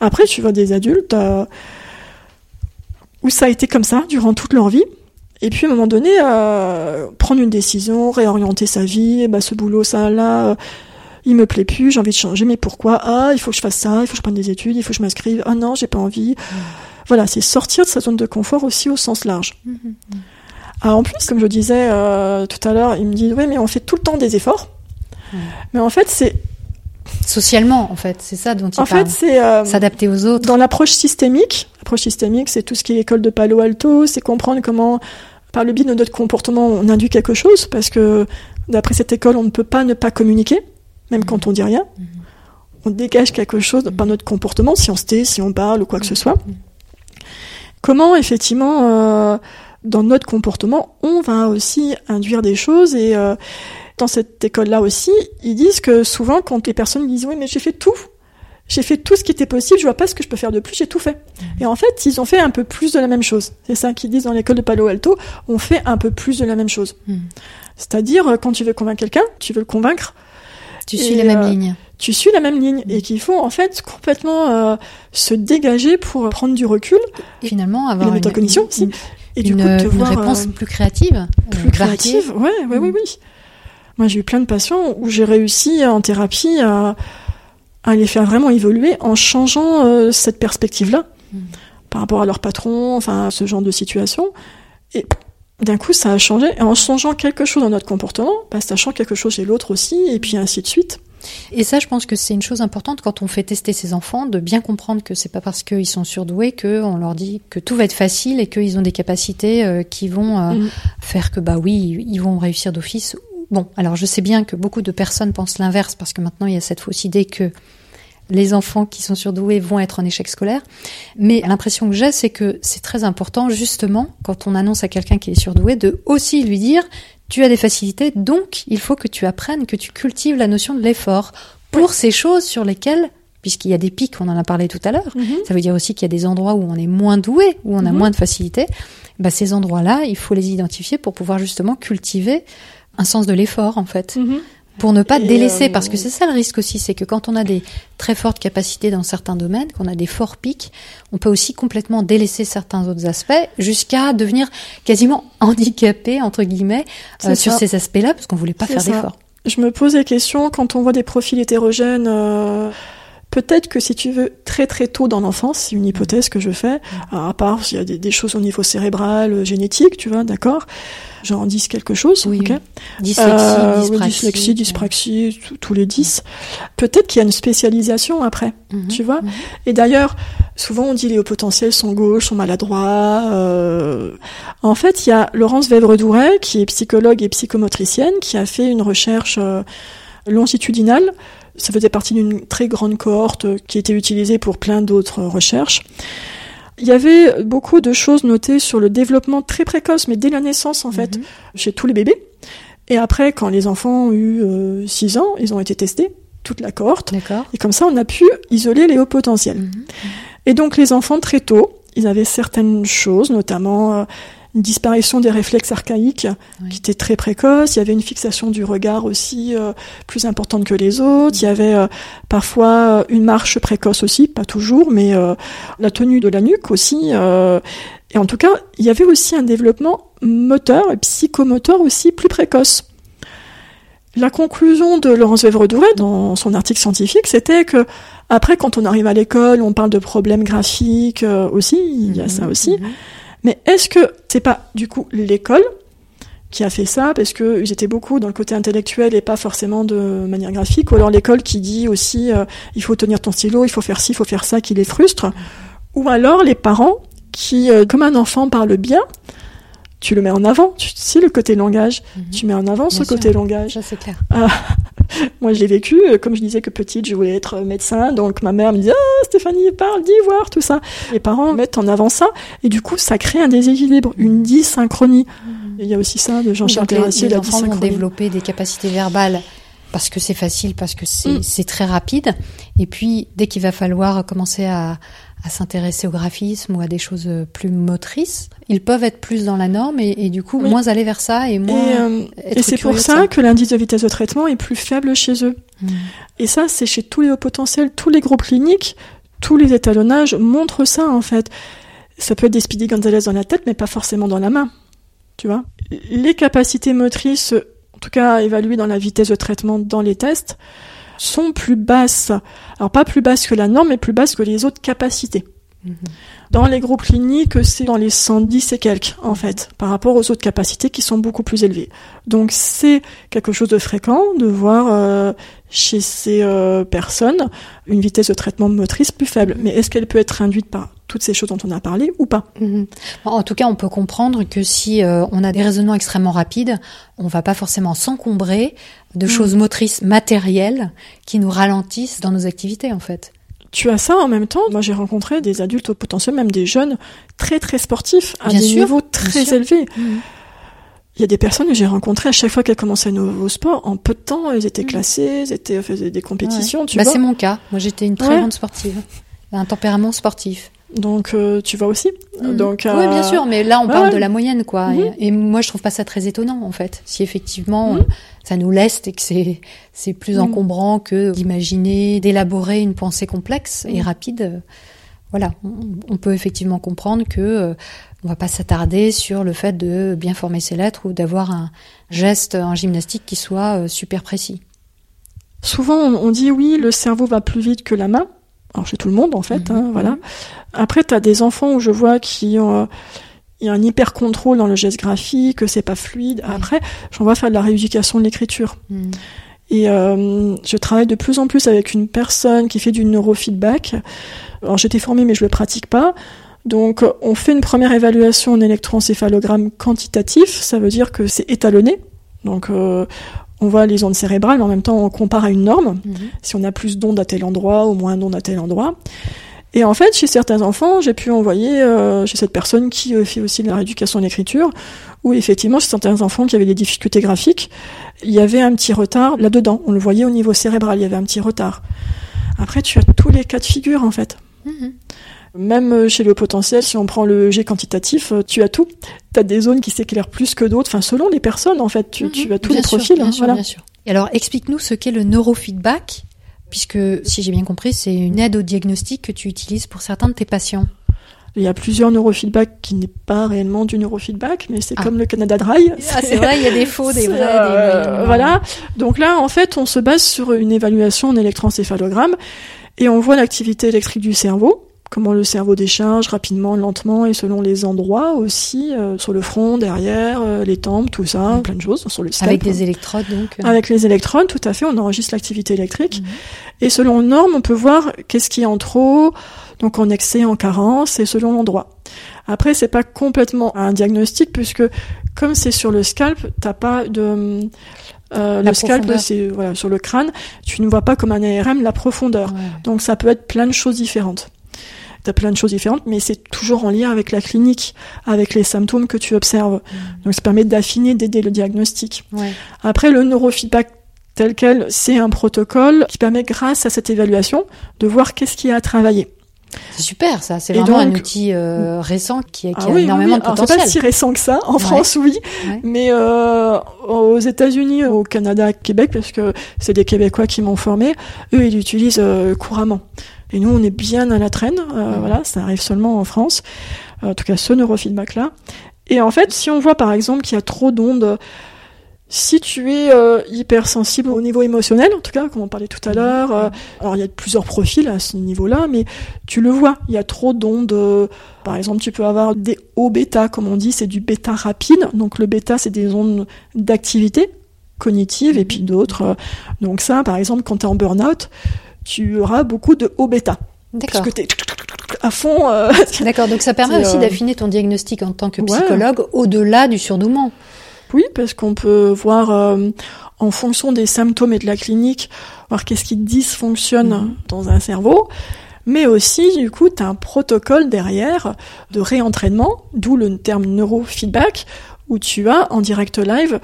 Après, tu vois des adultes euh, où ça a été comme ça durant toute leur vie. Et puis à un moment donné, euh, prendre une décision, réorienter sa vie, ben, ce boulot, ça là, euh, il me plaît plus, j'ai envie de changer, mais pourquoi? Ah, il faut que je fasse ça, il faut que je prenne des études, il faut que je m'inscrive. Ah non, j'ai pas envie. Voilà, c'est sortir de sa zone de confort aussi au sens large. Mhm. Ah, en plus, comme je disais euh, tout à l'heure, il me dit oui, mais on fait tout le temps des efforts. Mais en fait, c'est Socialement, en fait, c'est ça dont il en parle. fait c'est euh, S'adapter aux autres. dans l'approche systémique. L'approche systémique, c'est tout ce qui est école de Palo Alto, c'est comprendre comment, par le biais de notre comportement, on induit quelque chose, parce que d'après cette école, on ne peut pas ne pas communiquer, même quand on dit rien. Mhm. On dégage quelque chose par notre comportement, si on se tait, si on parle ou quoi que ce soit. Mhm. Comment, effectivement, euh, dans notre comportement, on va aussi induire des choses et euh, dans cette école-là aussi, ils disent que souvent, quand les personnes disent oui, mais j'ai fait tout, j'ai fait tout ce qui était possible, je vois pas ce que je peux faire de plus, j'ai tout fait. Et en fait, ils ont fait un peu plus de la même chose. C'est ça qu'ils disent dans l'école de Palo Alto, on fait un peu plus de la même chose. Mhm. C'est-à-dire, euh, quand tu veux convaincre quelqu'un, tu veux le convaincre, Tu suis Et, les mêmes euh, lignes. tu suis la même ligne et qu'il faut en fait complètement euh, se dégager pour prendre du recul Finalement, et avoir la métacognition une, aussi. Et du une, coup, te une voir réponse euh, plus créative, plus euh, variée. créative. Ouais, ouais, oui, Mm. oui. Moi, j'ai eu plein de patients où j'ai réussi en thérapie à, à les faire vraiment évoluer en changeant euh, cette perspective-là mm. par rapport à leur patron, enfin, ce genre de situation. Et d'un coup, ça a changé. Et en changeant quelque chose dans notre comportement, bah, ça change quelque chose chez l'autre aussi, et puis ainsi de suite. Et ça, je pense que c'est une chose importante quand on fait tester ses enfants, de bien comprendre que c'est pas parce qu'ils sont surdoués qu'on leur dit que tout va être facile et qu'ils ont des capacités euh, qui vont euh, mm. faire que, bah oui, ils vont réussir d'office. Bon, alors je sais bien que beaucoup de personnes pensent l'inverse parce que maintenant il y a cette fausse idée que les enfants qui sont surdoués vont être en échec scolaire. Mais l'impression que j'ai, c'est que c'est très important, justement, quand on annonce à quelqu'un qui est surdoué, de aussi lui dire, tu as des facilités, donc il faut que tu apprennes, que tu cultives la notion de l'effort pour ces choses sur lesquelles puisqu'il y a des pics, on en a parlé tout à l'heure, mhm. ça veut dire aussi qu'il y a des endroits où on est moins doué, où on a mhm. moins de facilité. Bah, ces endroits-là, il faut les identifier pour pouvoir justement cultiver un sens de l'effort, en fait. Mhm pour ne pas délaisser, euh, parce que c'est ça le risque aussi, c'est que quand on a des très fortes capacités dans certains domaines, qu'on a des forts pics, on peut aussi complètement délaisser certains autres aspects jusqu'à devenir quasiment handicapé entre guillemets euh, sur ces aspects-là, parce qu'on voulait pas faire d'efforts. Je me pose des questions quand on voit des profils hétérogènes. Euh, Peut-être que si tu veux très très tôt dans l'enfance, c'est une hypothèse que je fais, à part s'il y a des, choses au niveau cérébral, euh, génétique, tu vois, d'accord J'en dis quelque chose, oui, ok Dyslexie, euh, dyspraxie, dyslexie, dyspraxie, tous les dix. Peut-être qu'il y a une spécialisation après, mhm, tu vois mhm. Et d'ailleurs, souvent on dit les hauts potentiels sont gauches, sont maladroits. Euh... En fait, il y a Laurence Vèvre-Douret, qui est psychologue et psychomotricienne, qui a fait une recherche euh, longitudinale ça faisait partie d'une très grande cohorte qui était utilisée pour plein d'autres recherches. Il y avait beaucoup de choses notées sur le développement très précoce, mais dès la naissance en fait, mhm. chez tous les bébés. Et après, quand les enfants ont eu 6 euh, ans, ils ont été testés, toute la cohorte. Et comme ça, on a pu isoler les hauts potentiels. Mhm. Et donc les enfants, très tôt, ils avaient certaines choses, notamment euh, une disparition des réflexes archaïques qui était très précoce. Il y avait une fixation du regard aussi euh, plus importante que les autres. Il y avait euh, parfois une marche précoce aussi, pas toujours, mais euh, la tenue de la nuque aussi. et en tout cas, il y avait aussi un développement moteur et psychomoteur aussi plus précoce. La conclusion de Laurence Vèvre-Douret dans son article scientifique, c'était que après, quand on arrive à l'école, on parle de problèmes graphiques aussi, il y a ça mhm. aussi. Mhm. Mais est-ce que c'est pas du coup l'école qui a fait ça parce qu'ils étaient beaucoup dans le côté intellectuel et pas forcément de manière graphique, ou alors l'école qui dit aussi euh, il faut tenir ton stylo, il faut faire ci, il faut faire ça, qui les frustre, ou alors les parents qui, euh, comme un enfant parle bien, tu le mets en avant, tu sais le côté langage, mhm. tu mets en avant ce côté langage. Ça c'est clair. Ah, moi, je l'ai vécu. Euh, comme je disais que petite, je voulais être médecin. Donc, ma mère me disait, ah, Stéphanie, parle, dis voir, tout ça. Les parents mettent en avant ça. Et du coup, ça crée un déséquilibre, une dysynchronie. Mmh. Il y a aussi ça de Jean-Charles Terrassier, les enfants vont développer des capacités verbales parce que c'est facile, parce que c'est mmh. très rapide. Et puis, dès qu'il va falloir commencer à, à s'intéresser au graphisme ou à des choses plus motrices, ils peuvent être plus dans la norme et, du coup moins aller vers ça et moins. Et, euh, et c'est pour ça, que l'indice de vitesse de traitement est plus faible chez eux. Hmm. Et ça, c'est chez tous les hauts potentiels, tous les groupes cliniques, tous les étalonnages montrent ça en fait. Ça peut être des Speedy Gonzalez dans la tête, mais pas forcément dans la main. Tu vois Les capacités motrices, en tout cas évaluées dans la vitesse de traitement dans les tests, sont plus basses. Alors pas plus basses que la norme, mais plus basses que les autres capacités. Mhm. Dans les groupes cliniques, c'est dans les 110 et quelques, en fait, par rapport aux autres capacités qui sont beaucoup plus élevées. Donc c'est quelque chose de fréquent de voir euh, chez ces euh, personnes une vitesse de traitement motrice plus faible. Mais est-ce qu'elle peut être induite par toutes ces choses dont on a parlé ou pas? Mhm. En tout cas, on peut comprendre que si euh, on a des raisonnements extrêmement rapides, on va pas forcément s'encombrer de mhm. choses motrices matérielles qui nous ralentissent dans nos activités, en fait tu as ça en même temps. Moi, j'ai rencontré des adultes au potentiel, même des jeunes très très sportifs à des niveaux très élevés. Mhm. Il y a des personnes que j'ai rencontrées à chaque fois qu'elles commençaient un nouveau sport, en peu de temps, elles étaient mhm. classées, elles étaient faisaient des compétitions. Tu bah, c'est mon cas. Moi, j'étais une très grande sportive, un tempérament sportif. Donc euh, tu vas aussi. Mhm. Donc oui, bien sûr, mais là on parle de la moyenne, quoi. Et, moi, je trouve pas ça très étonnant, en fait. Si effectivement ça nous laisse et que c'est c'est plus encombrant que d'imaginer, d'élaborer une pensée complexe et rapide. voilà, on, peut effectivement comprendre que euh, on va pas s'attarder sur le fait de bien former ses lettres ou d'avoir un geste en gymnastique qui soit euh, super précis. Souvent, on dit oui, le cerveau va plus vite que la main. Alors chez tout le monde en fait, hein, mhm. voilà. Après, tu as des enfants où je vois qui ont euh, il y a un hyper contrôle dans le geste graphique, que c'est pas fluide. Après, j'en vois faire de la rééducation de l'écriture. Mhm. Et euh, je travaille de plus en plus avec une personne qui fait du neurofeedback. Alors j'étais formée mais je le pratique pas. Donc on fait une première évaluation en électroencéphalogramme quantitatif, ça veut dire que c'est étalonné. Donc euh, on voit les ondes cérébrales, mais en même temps on compare à une norme, mhm. si on a plus d'ondes à tel endroit ou moins d'ondes à tel endroit. Et en fait, chez certains enfants, j'ai pu envoyer euh, chez cette personne qui euh, fait aussi de la rééducation d'écriture, où effectivement, chez certains enfants qui avaient des difficultés graphiques, il y avait un petit retard là-dedans. On le voyait au niveau cérébral, il y avait un petit retard. Après, tu as tous les cas de figure, en fait. Mhm. Même euh, chez le potentiel, si on prend le G quantitatif, tu as tout. Tu as des zones qui s'éclairent plus que d'autres, enfin selon les personnes en fait, tu, mhm. as tous les profils. Bien sûr, bien sûr. Et alors explique-nous ce qu'est le neurofeedback puisque si j'ai bien compris, c'est une aide au diagnostic que tu utilises pour certains de tes patients. Il y a plusieurs neurofeedback qui n'est pas réellement du neurofeedback, mais c'est ah. comme le Canada Dry. Ah, c'est vrai, il y a des faux, des vrais, euh, Voilà. Donc là, en fait, on se base sur une évaluation en électroencéphalogramme et on voit l'activité électrique du cerveau comment le cerveau décharge rapidement, lentement et selon les endroits aussi, euh, sur le front, derrière, euh, les tempes, tout ça, mm. plein de choses, sur le scalp. Avec des électrodes donc euh. Avec les électrodes, tout à fait, on enregistre l'activité électrique. Mm. Et selon norme, on peut voir qu'est-ce qui est en trop, donc en excès, en carence, et selon l'endroit. Après, c'est pas complètement un diagnostic puisque comme c'est sur le scalp, t'as pas de euh, le scalp, c'est voilà sur le crâne, tu ne vois pas comme un ARM la profondeur. Donc ça peut être plein de choses différentes tu as plein de choses différentes, mais c'est toujours en lien avec la clinique, avec les symptômes que tu observes. Mmh. Donc ça permet d'affiner, d'aider le diagnostic. Après, le neurofeedback tel quel, c'est un protocole qui permet, grâce à cette évaluation, de voir qu'est-ce qui a à travailler. C'est super ça, c'est vraiment un outil euh, récent qui, qui ah a énormément de potentiel. Pas si récent que ça, en France oui, mais euh, aux États-Unis, au Canada, Québec, parce que c'est des Québécois qui m'ont formé, eux ils l'utilisent euh, couramment. Et nous, on est bien à la traîne. Euh, mmh. Voilà, ça arrive seulement en France. en tout cas, ce neurofeedback-là. Et en fait, si on voit par exemple qu'il y a trop d'ondes, si tu es euh, hypersensible au niveau émotionnel, en tout cas, comme on parlait tout à mmh. l'heure, euh, alors il y a plusieurs profils à ce niveau-là, mais tu le vois, il y a trop d'ondes. Euh, par exemple, tu peux avoir des hauts bêta, comme on dit, c'est du bêta rapide. Donc le bêta, c'est des ondes d'activité cognitive, et mmh. puis d'autres. donc ça, par exemple, quand tu es en burn-out, tu auras beaucoup de haut bêta. D'accord. Parce que tu es à fond. Euh, D'accord, donc ça permet aussi euh, d'affiner ton diagnostic en tant que psychologue au-delà du surdouement. Oui, parce qu'on peut voir euh, en fonction des symptômes et de la clinique, voir qu'est-ce qui dysfonctionne mhm. dans un cerveau. Mais aussi, du coup, tu as un protocole derrière de réentraînement, d'où le terme neurofeedback, où tu as en direct live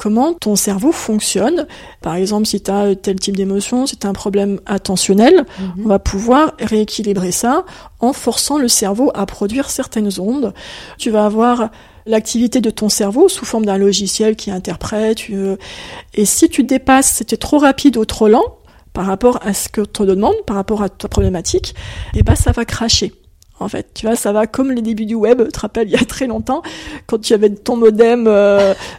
comment ton cerveau fonctionne. Par exemple, si tu as tel type d'émotion, si tu as un problème attentionnel, mhm. on va pouvoir rééquilibrer ça en forçant le cerveau à produire certaines ondes. Tu vas avoir l'activité de ton cerveau sous forme d'un logiciel qui interprète. Et si tu dépasses, c'était trop rapide ou trop lent par rapport à ce que te demande, par rapport à ta problématique, et eh ben ça va cracher en fait. Tu vois, ça va comme les débuts du web, tu te rappelles, il y a très longtemps, quand tu avais ton modem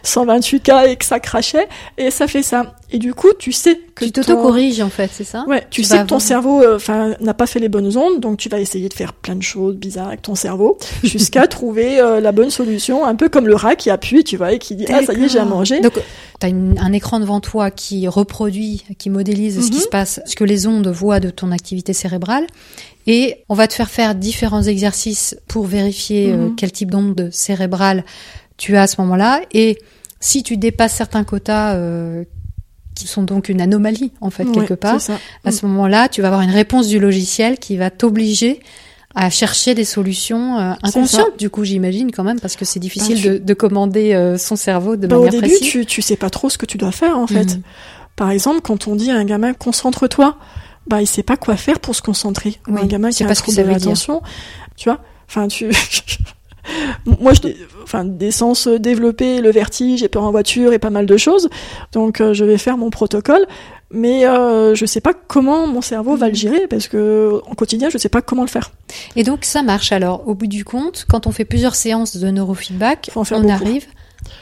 128K euh, et que ça crachait, et ça fait ça. Et du coup, tu sais que tu t'auto-corriges en fait, c'est ça? Ouais, tu, sais que ton cerveau, euh, enfin, n'a pas fait les bonnes ondes, donc tu vas essayer de faire plein de choses bizarres avec ton cerveau jusqu'à trouver euh, la bonne solution, un peu comme le rat qui appuie, tu vois, et qui dit ah ça y est, j'ai à manger. Donc, tu as un écran devant toi qui reproduit, qui modélise ce qui mhm. se passe, ce que les ondes voient de ton activité cérébrale, et on va te faire faire différents exercices pour vérifier euh, mhm. quel type d'onde cérébrale tu as à ce moment-là. Et si tu dépasses certains quotas euh, qui sont donc une anomalie en fait quelque part, à ce moment-là, tu vas avoir une réponse du logiciel qui va t'obliger à chercher des solutions euh, inconscientes du coup j'imagine quand même parce que c'est difficile bah, de, de, commander son cerveau de bah, manière précise. Au début tu tu sais pas trop ce que tu dois faire en fait. Mhm. Par exemple quand on dit à un gamin concentre-toi, bah il sait pas quoi faire pour se concentrer. un gamin qui a un trouble de l'attention, tu vois. Enfin tu moi, je, enfin, des sens développés, le vertige, j'ai peur en voiture et pas mal de choses. Donc, euh, je vais faire mon protocole. Mais euh, je sais pas comment mon cerveau va le gérer parce que en quotidien, je sais pas comment le faire. Et donc, ça marche alors. Au bout du compte, quand on fait plusieurs séances de neurofeedback, on beaucoup. arrive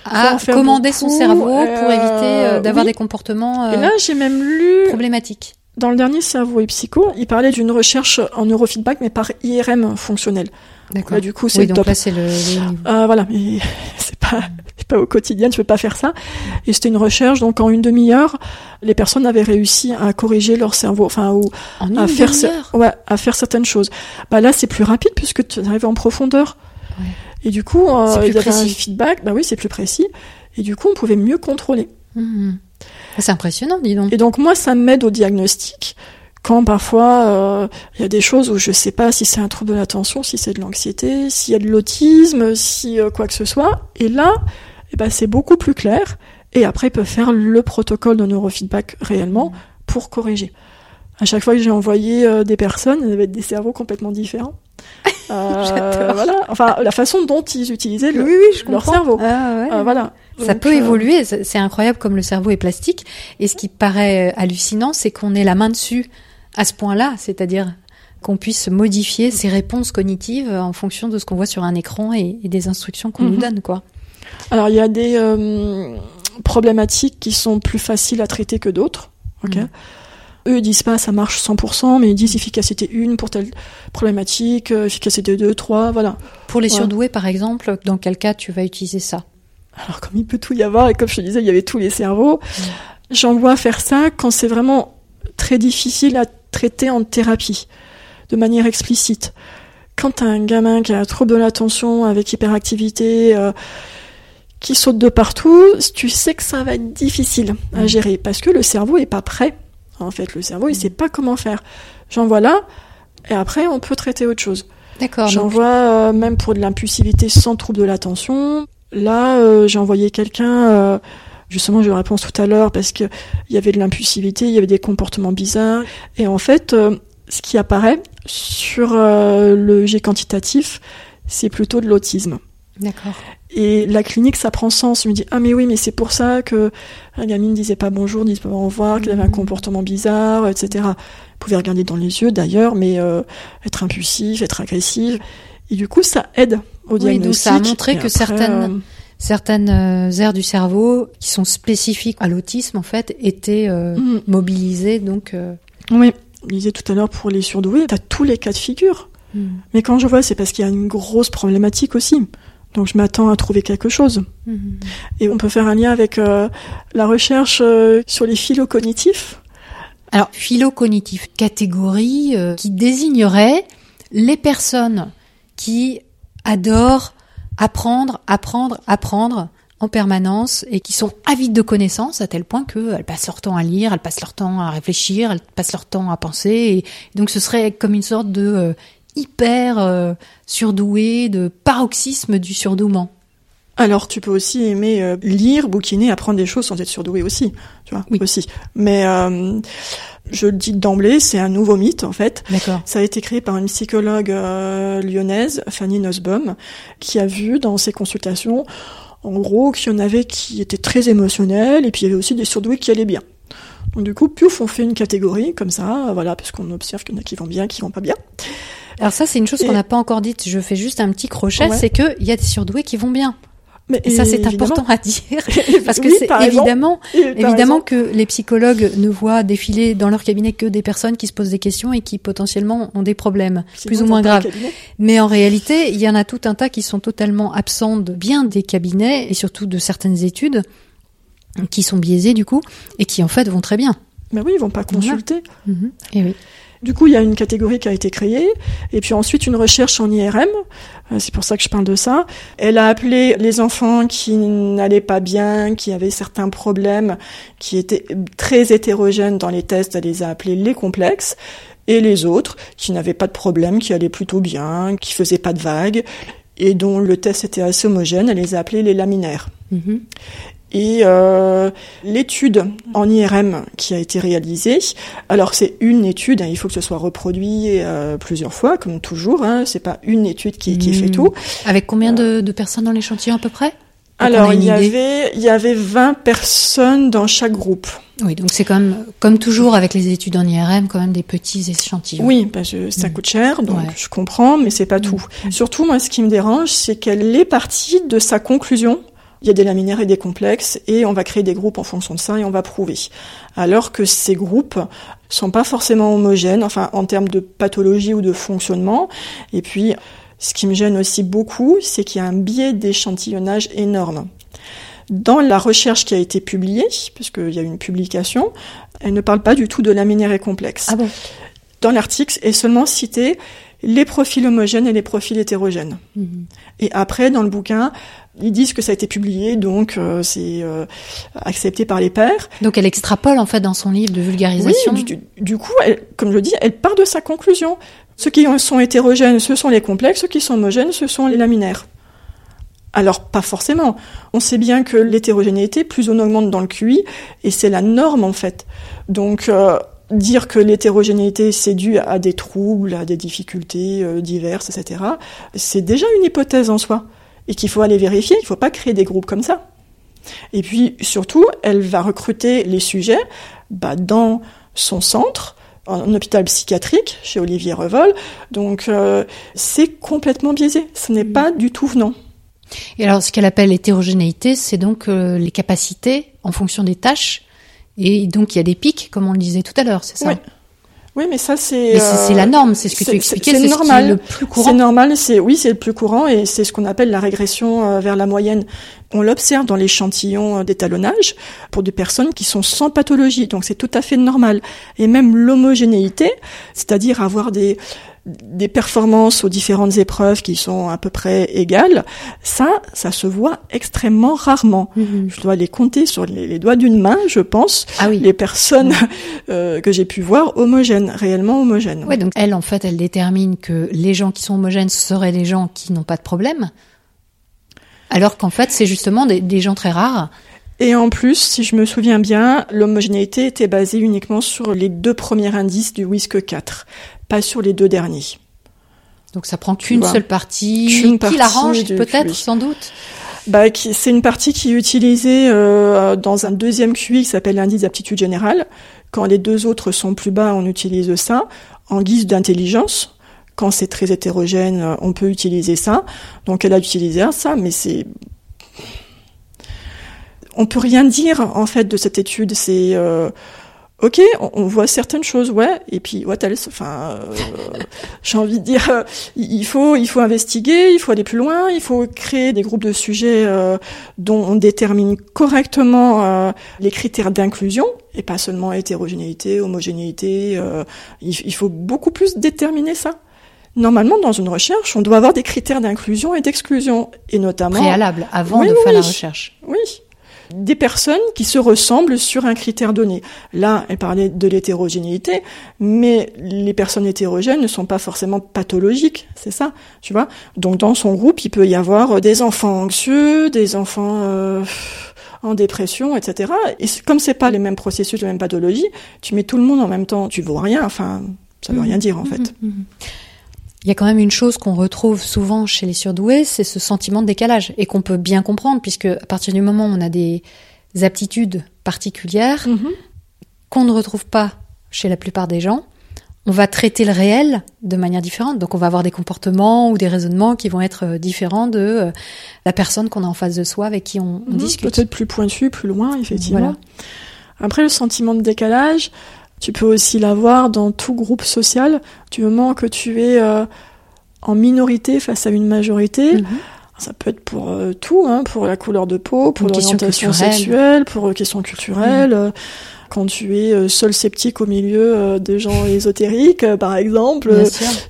à commander son cerveau pour éviter d'avoir des comportements et là, j'ai même lu problématiques. Dans le dernier Cerveau et Psycho, il parlait d'une recherche en neurofeedback, mais par IRM fonctionnel. D'accord. Là, du coup, c'est oui, donc là, c'est le. Euh, voilà, mais c'est pas, c'est pas au quotidien, tu peux pas faire ça. Et c'était une recherche, donc en une demi-heure, les personnes avaient réussi à corriger leur cerveau, enfin, ou en à faire, ouais, à faire certaines choses. Bah là, c'est plus rapide puisque tu arrives en profondeur. Ouais. Et du coup, euh, il y avait un feedback. Bah oui, c'est plus précis. Et du coup, on pouvait mieux contrôler. Mmh. C'est impressionnant, dis donc. Et donc moi, ça m'aide au diagnostic quand parfois il euh, y a des choses où je sais pas si c'est un trouble de l'attention, si c'est de l'anxiété, s'il y a de l'autisme, si euh, quoi que ce soit. Et là, eh ben, c'est beaucoup plus clair. Et après, ils peuvent faire le protocole de neurofeedback réellement pour corriger. À chaque fois que j'ai envoyé euh, des personnes, il y avait des cerveaux complètement différents. Euh, voilà. Enfin, la façon dont ils utilisaient le, oui, oui, je leur comprends. cerveau. Ah, ouais. Euh, voilà. Ça Donc, peut euh, évoluer, c'est incroyable comme le cerveau est plastique. Et ce qui paraît hallucinant, c'est qu'on ait la main dessus à ce point-là, c'est-à-dire qu'on puisse modifier ses réponses cognitives en fonction de ce qu'on voit sur un écran et, et des instructions qu'on nous Mhm. donne, quoi. Alors, il y a des problématiques qui sont plus faciles à traiter que d'autres. Ok? Mhm. Eux, ils disent pas ça marche 100%, mais ils disent efficacité 1 pour telle problématique, euh, efficacité 2, 3, voilà. Pour les surdoués, par exemple, dans quel cas tu vas utiliser ça? Alors, comme il peut tout y avoir, et comme je te disais, il y avait tous les cerveaux, j'en vois faire ça quand c'est vraiment très difficile à traiter en thérapie, de manière explicite. Quand t'as un gamin qui a un trouble de l'attention avec hyperactivité, euh, qui saute de partout, tu sais que ça va être difficile à Mm. gérer parce que le cerveau est pas prêt. En fait, le cerveau, il sait pas comment faire. J'en vois là, et après, on peut traiter autre chose. D'accord. J'en donc- vois euh, même pour de l'impulsivité sans trouble de l'attention. Là, euh, j'ai envoyé quelqu'un, euh, justement, j'ai eu réponse tout à l'heure parce que il y avait de l'impulsivité, il y avait des comportements bizarres. Et en fait, ce qui apparaît sur le G quantitatif, c'est plutôt de l'autisme. D'accord. Et la clinique, ça prend sens. Je me dis, ah mais oui, mais c'est pour ça que la gamine disait pas bonjour, disait pas au revoir, qu'elle avait un Mhm. comportement bizarre, etc. Vous pouvez regarder dans les yeux d'ailleurs, mais euh, être impulsif, être agressif. Et du coup, ça aide au Oui, diagnostic. donc ça a montré Et que après, certaines- euh, Certaines euh, aires du cerveau qui sont spécifiques à l'autisme, en fait, étaient euh, mm, mobilisées, donc. euh, oui, je disais tout à l'heure pour les surdoués, t'as tous les cas de figure. mm. Mais quand je vois, c'est parce qu'il y a une grosse problématique aussi. Donc je m'attends à trouver quelque chose. Mhm. Et on peut faire un lien avec euh, la recherche euh, sur les phylocognitifs. Alors, philo-cognitif, catégorie euh, qui désignerait les personnes qui adorent apprendre, apprendre, apprendre en permanence et qui sont avides de connaissances à tel point qu'elles passent leur temps à lire, elles passent leur temps à réfléchir, elles passent leur temps à penser. Et donc, ce serait comme une sorte de hyper euh, surdoué, de paroxysme du surdouement. Alors, tu peux aussi aimer euh, lire, bouquiner, apprendre des choses sans être surdoué aussi, tu vois, Oui. aussi. Mais euh, je le dis d'emblée, c'est un nouveau mythe en fait. D'accord. Ça a été créé par une psychologue euh, lyonnaise, Fanny Nussbaum, qui a vu dans ses consultations, en gros, qu'il y en avait qui étaient très émotionnels, et puis il y avait aussi des surdoués qui allaient bien. Donc du coup, piouf, on fait une catégorie comme ça, voilà, parce qu'on observe qu'il y en a qui vont bien, qui vont pas bien. Alors ça, c'est une chose qu'on n'a pas encore dite. Je fais juste un petit crochet, Ouais. c'est qu'il y a des surdoués qui vont bien. Mais Et ça, c'est important à dire. Parce que Oui, c'est évidemment, évidemment raison. que les psychologues ne voient défiler dans leur cabinet que des personnes qui se posent des questions et qui potentiellement ont des problèmes plus ou moins graves. Mais en réalité, il y en a tout un tas qui sont totalement absents de bien des cabinets et surtout de certaines études qui sont biaisées du coup et qui en fait vont très bien. Mais oui, ils vont pas consulter. Et oui. Du coup, il y a une catégorie qui a été créée, et puis ensuite une recherche en IRM. euh, C'est pour ça que je parle de ça. Elle a appelé les enfants qui n'allaient pas bien, qui avaient certains problèmes, qui étaient très hétérogènes dans les tests. Elle les a appelés les complexes. Et les autres, qui n'avaient pas de problème, qui allaient plutôt bien, qui faisaient pas de vagues, et dont le test était assez homogène, elle les a appelés les laminaires. Mhm. Et euh, l'étude en IRM qui a été réalisée, alors c'est une étude, hein, il faut que ce soit reproduit euh, plusieurs fois, comme toujours. Hein, c'est pas une étude qui, qui fait Mmh. tout. Avec combien de, de personnes dans l'échantillon à peu près? Alors il y avait il y avait 20 personnes dans chaque groupe. Oui, donc c'est quand même, comme toujours avec les études en IRM, quand même des petits échantillons. Oui, parce que ça Mm. coûte cher, donc Ouais. je comprends, mais c'est pas tout. Mm. Surtout, moi, ce qui me dérange, c'est qu'elle est partie de sa conclusion. Il y a des laminaires et des complexes, et on va créer des groupes en fonction de ça, et on va prouver. Alors que ces groupes sont pas forcément homogènes, enfin, en termes de pathologie ou de fonctionnement. Et puis, ce qui me gêne aussi beaucoup, c'est qu'il y a un biais d'échantillonnage énorme. Dans la recherche qui a été publiée, puisqu'il y a eu une publication, elle ne parle pas du tout de laminaire et complexe Ah bon? Dans l'article est seulement cité les profils homogènes et les profils hétérogènes. Mhm. Et après, dans le bouquin, ils disent que ça a été publié, donc euh, c'est euh, accepté par les pairs. Donc elle extrapole en fait dans son livre de vulgarisation. du, du- du coup, elle, comme je le dis, elle part de sa conclusion. Ceux qui sont hétérogènes, ce sont les complexes, ceux qui sont homogènes, ce sont les laminaires. Alors, pas forcément. On sait bien que l'hétérogénéité, plus on augmente dans le QI, et c'est la norme en fait. Donc, euh, dire que l'hétérogénéité c'est dû à des troubles, à des difficultés diverses, etc., c'est déjà une hypothèse en soi, et qu'il faut aller vérifier. Il ne faut pas créer des groupes comme ça. Et puis, surtout, elle va recruter les sujets bah, dans son centre, en hôpital psychiatrique, chez Olivier Revol. Donc, euh, c'est complètement biaisé. Ce n'est pas du tout venant. Et alors ce qu'elle appelle l'hétérogénéité, c'est donc euh, les capacités en fonction des tâches. Et donc il y a des pics, comme on le disait tout à l'heure, c'est ça? Oui. Oui, mais ça, c'est... C'est c'est euh, la norme, c'est ce que tu c'est- expliquais, c'est c'est ce qui normal. est le plus C'est courant. normal, c'est oui, c'est le plus courant et c'est ce qu'on appelle la régression euh, vers la moyenne. On l'observe dans l'échantillon euh, d'étalonnage pour des personnes qui sont sans pathologie, donc c'est tout à fait normal. Et même l'homogénéité, c'est-à-dire avoir des des performances aux différentes épreuves qui sont à peu près égales, ça, ça se voit extrêmement rarement. Mhm. Je dois les compter sur les, les doigts d'une main, je pense, Ah oui. les personnes euh, que j'ai pu voir homogènes, réellement homogènes. Ouais, donc elle, en fait, elle détermine que les gens qui sont homogènes seraient des gens qui n'ont pas de problème, alors qu'en fait, c'est justement des, des gens très rares. Et en plus, si je me souviens bien, l'homogénéité était basée uniquement sur les deux premiers indices du WISC 4, pas sur les deux derniers. Donc ça prend qu'une seule partie, qui partie l'arrange du peut-être, sans doute? Bah, qui- c'est une partie qui est utilisée euh, dans un deuxième QI qui s'appelle l'indice d'aptitude générale. Quand les deux autres sont plus bas, on utilise ça en guise d'intelligence. Quand c'est très hétérogène, euh, on peut utiliser ça. Donc elle a utilisé ça, mais c'est on peut rien dire en fait de cette étude. C'est euh, ok, on, on voit certaines choses, ouais, et puis what else Enfin, euh, j'ai envie de dire, euh, il faut il faut investiguer, il faut aller plus loin, il faut créer des groupes de sujets euh, dont on détermine correctement euh, les critères d'inclusion et pas seulement hétérogénéité, homogénéité. euh, il, il faut beaucoup plus déterminer ça. Normalement, dans une recherche, on doit avoir des critères d'inclusion et d'exclusion, et notamment Préalable, avant Oui, de faire la recherche. oui. Des personnes qui se ressemblent sur un critère donné. Là, elle parlait de l'hétérogénéité, mais les personnes hétérogènes ne sont pas forcément pathologiques, c'est ça, tu vois. Donc dans son groupe, il peut y avoir des enfants anxieux, des enfants euh, en dépression, etc. Et comme c'est pas les mêmes processus, les mêmes pathologies, tu mets tout le monde en même temps, tu vois rien. Enfin, ça veut rien dire en fait. Mhm, mhm. Il y a quand même une chose qu'on retrouve souvent chez les surdoués, c'est ce sentiment de décalage et qu'on peut bien comprendre puisque à partir du moment où on a des aptitudes particulières Mhm. qu'on ne retrouve pas chez la plupart des gens, on va traiter le réel de manière différente. Donc on va avoir des comportements ou des raisonnements qui vont être euh, différents de euh, la personne qu'on a en face de soi avec qui on, on Mhm, discute. Peut-être plus pointu, plus loin, effectivement. Voilà. Après, le sentiment de décalage, tu peux aussi l'avoir dans tout groupe social. Du moment que tu es euh, en minorité face à une majorité, Mhm. ça peut être pour euh, tout, hein, pour la couleur de peau, pour l'orientation sexuelle, pour euh, questions culturelles. euh, Quand tu es euh, seul sceptique au milieu euh, de gens ésotériques, euh, par exemple,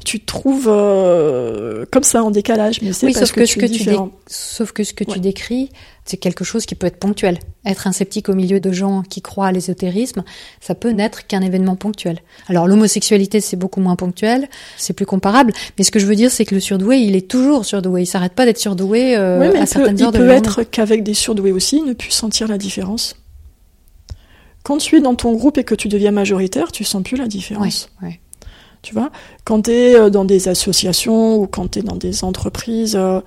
tu te trouves euh, comme ça en décalage. Mais c'est Oui, parce sauf que, tu que tu dé- sauf que ce que Ouais. tu décris, c'est quelque chose qui peut être ponctuel. Être un sceptique au milieu de gens qui croient à l'ésotérisme, ça peut n'être qu'un événement ponctuel. Alors l'homosexualité, c'est beaucoup moins ponctuel, c'est plus comparable. Mais ce que je veux dire, c'est que le surdoué, il est toujours surdoué. Il s'arrête pas d'être surdoué euh, Oui, mais à il peut, certaines il heures de peut la être qu'avec des surdoués aussi, ne plus sentir la différence. Quand tu es dans ton groupe et que tu deviens majoritaire, tu sens plus la différence. Ouais, ouais. Tu vois? Quand tu es dans des associations ou quand tu es dans des entreprises euh,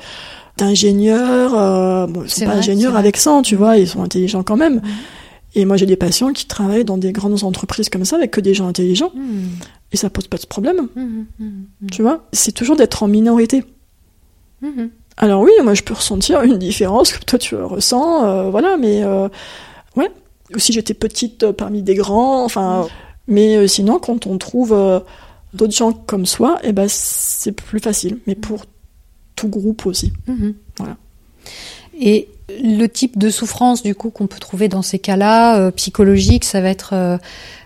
d'ingénieurs, euh, bon, ils sont pas vrai, ingénieurs avec ça, tu vois, ils sont intelligents quand même. Mhm. Et moi, j'ai des patients qui travaillent dans des grandes entreprises comme ça avec que des gens intelligents Mmh, et ça pose pas de problème. mmh, mmh, mmh, Tu vois? C'est toujours d'être en minorité. Alors oui, moi je peux ressentir une différence comme toi tu ressens, euh, voilà, mais euh, ouais. Si j'étais petite euh, parmi des grands, enfin. Mais euh, sinon, quand on trouve euh, d'autres gens comme soi, eh ben c'est plus facile. Mais pour tout groupe aussi. Mhm. Voilà. Et le type de souffrance du coup qu'on peut trouver dans ces cas-là, euh, psychologique, ça va être euh,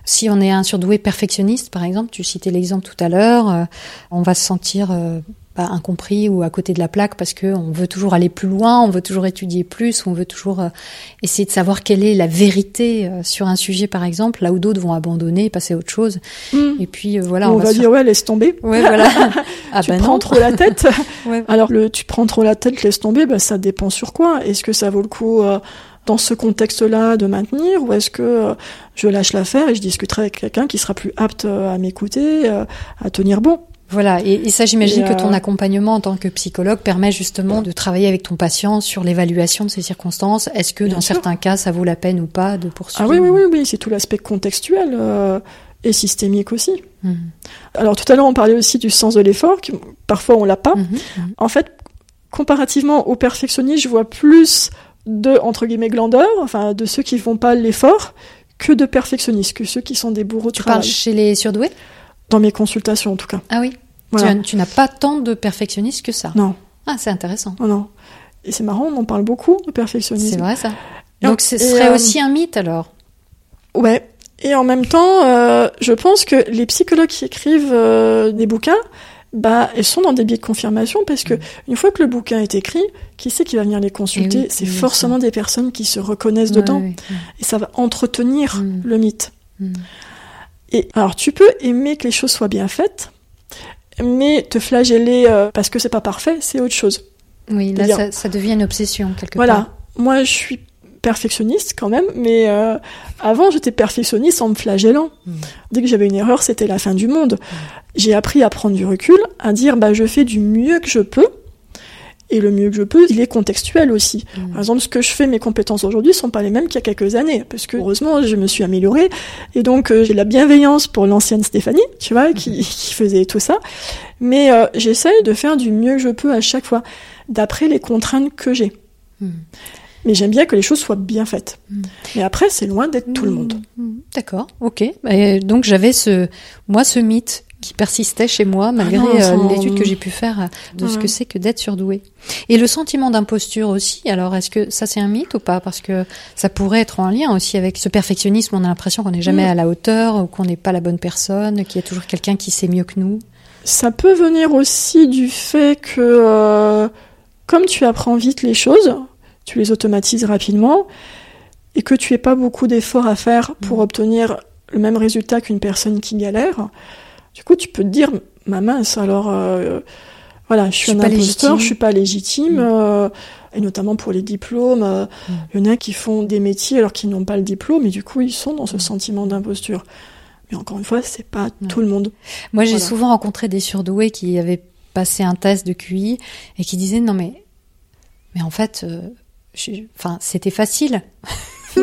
si on est un surdoué perfectionniste, par exemple, tu citais l'exemple tout à l'heure, euh, on va se sentir bah, incompris ou à côté de la plaque parce que on veut toujours aller plus loin, on veut toujours étudier plus, on veut toujours euh, essayer de savoir quelle est la vérité euh, sur un sujet, par exemple, là où d'autres vont abandonner, et passer à autre chose. Et puis euh, voilà, on, on, va, dire ouais, laisse tomber. ouais, voilà. ah tu bah prends non. trop la tête. Ouais. Alors le tu prends trop la tête, laisse tomber, bah, ça dépend sur quoi. Est-ce que ça vaut le coup euh, dans ce contexte-là de maintenir ou est-ce que je lâche l'affaire et je discuterai avec quelqu'un qui sera plus apte à m'écouter, à tenir bon? Voilà, et, et ça j'imagine que ton euh, accompagnement en tant que psychologue permet justement de travailler avec ton patient sur l'évaluation de ces circonstances. Est-ce que Bien dans sûr. certains cas ça vaut la peine ou pas de poursuivre Ah oui, oui, oui, oui, c'est tout l'aspect contextuel euh, et systémique aussi. Mhm. Alors tout à l'heure, on parlait aussi du sens de l'effort, qui parfois on l'a pas. Mhm, mhm. En fait, comparativement aux perfectionnistes, je vois plus de, entre guillemets, glandeurs, enfin de ceux qui font pas l'effort, que de perfectionnistes, que ceux qui sont des bourreaux de Tu parles chez les surdoués? Dans mes consultations, en tout cas. Ah oui. Voilà. Tu, as- tu n'as pas tant de perfectionnistes que ça. Non, Ah, c'est intéressant. non, non. Et c'est marrant, on en parle beaucoup, de perfectionnisme. C'est vrai ça. Et Donc ce serait euh, aussi un mythe alors. Ouais. Et en même temps, euh, je pense que les psychologues qui écrivent euh, des bouquins, bah, elles sont dans des biais de confirmation parce que une fois que le bouquin est écrit, qui c'est qui va venir les consulter? Mm. Eh oui, C'est forcément des personnes qui se reconnaissent Ouais, dedans et ça va entretenir Mm. le mythe. Mm. Et alors, tu peux aimer que les choses soient bien faites, mais te flageller euh, parce que c'est pas parfait, c'est autre chose. Oui, là ça, ça devient une obsession quelque Voilà. part. Moi, je suis perfectionniste quand même, mais euh, avant, j'étais perfectionniste en me flagellant. Mm. Dès que j'avais une erreur, c'était la fin du monde. J'ai appris à prendre du recul, à dire bah je fais du mieux que je peux. Et le mieux que je peux, il est contextuel aussi. Mm. Par exemple, ce que je fais, mes compétences aujourd'hui sont pas les mêmes qu'il y a quelques années, parce que heureusement, je me suis améliorée, et donc euh, j'ai la bienveillance pour l'ancienne Stéphanie, tu vois, qui, qui faisait tout ça. Mais euh, j'essaye de faire du mieux que je peux à chaque fois, d'après les contraintes que j'ai. Mm. Mais j'aime bien que les choses soient bien faites. Mais après, c'est loin d'être tout le monde. D'accord, ok. Et donc j'avais ce, moi, ce mythe qui persistait chez moi malgré non, euh, l'étude que j'ai pu faire de ce que c'est que d'être surdoué. Et le sentiment d'imposture aussi. Alors est-ce que ça c'est un mythe ou pas? Parce que ça pourrait être en lien aussi avec ce perfectionnisme. On a l'impression qu'on n'est jamais Mm. à la hauteur ou qu'on n'est pas la bonne personne, qu'il y a toujours quelqu'un qui sait mieux que nous. Ça peut venir aussi du fait que, euh, comme tu apprends vite les choses, tu les automatises rapidement, et que tu n'aies pas beaucoup d'efforts à faire pour Mm. obtenir le même résultat qu'une personne qui galère. Du coup, tu peux te dire, ma mince, alors, euh, voilà, je suis suis un imposteur, je suis pas légitime, Mm. euh, et notamment pour les diplômes, euh, Mm. il y en a qui font des métiers alors qu'ils n'ont pas le diplôme, et du coup, ils sont dans ce Mm. sentiment d'imposture. Mais encore une fois, c'est pas Ouais. tout le monde. Moi, j'ai Voilà. souvent rencontré des surdoués qui avaient passé un test de QI et qui disaient non mais mais en fait, euh, je- enfin c'était facile.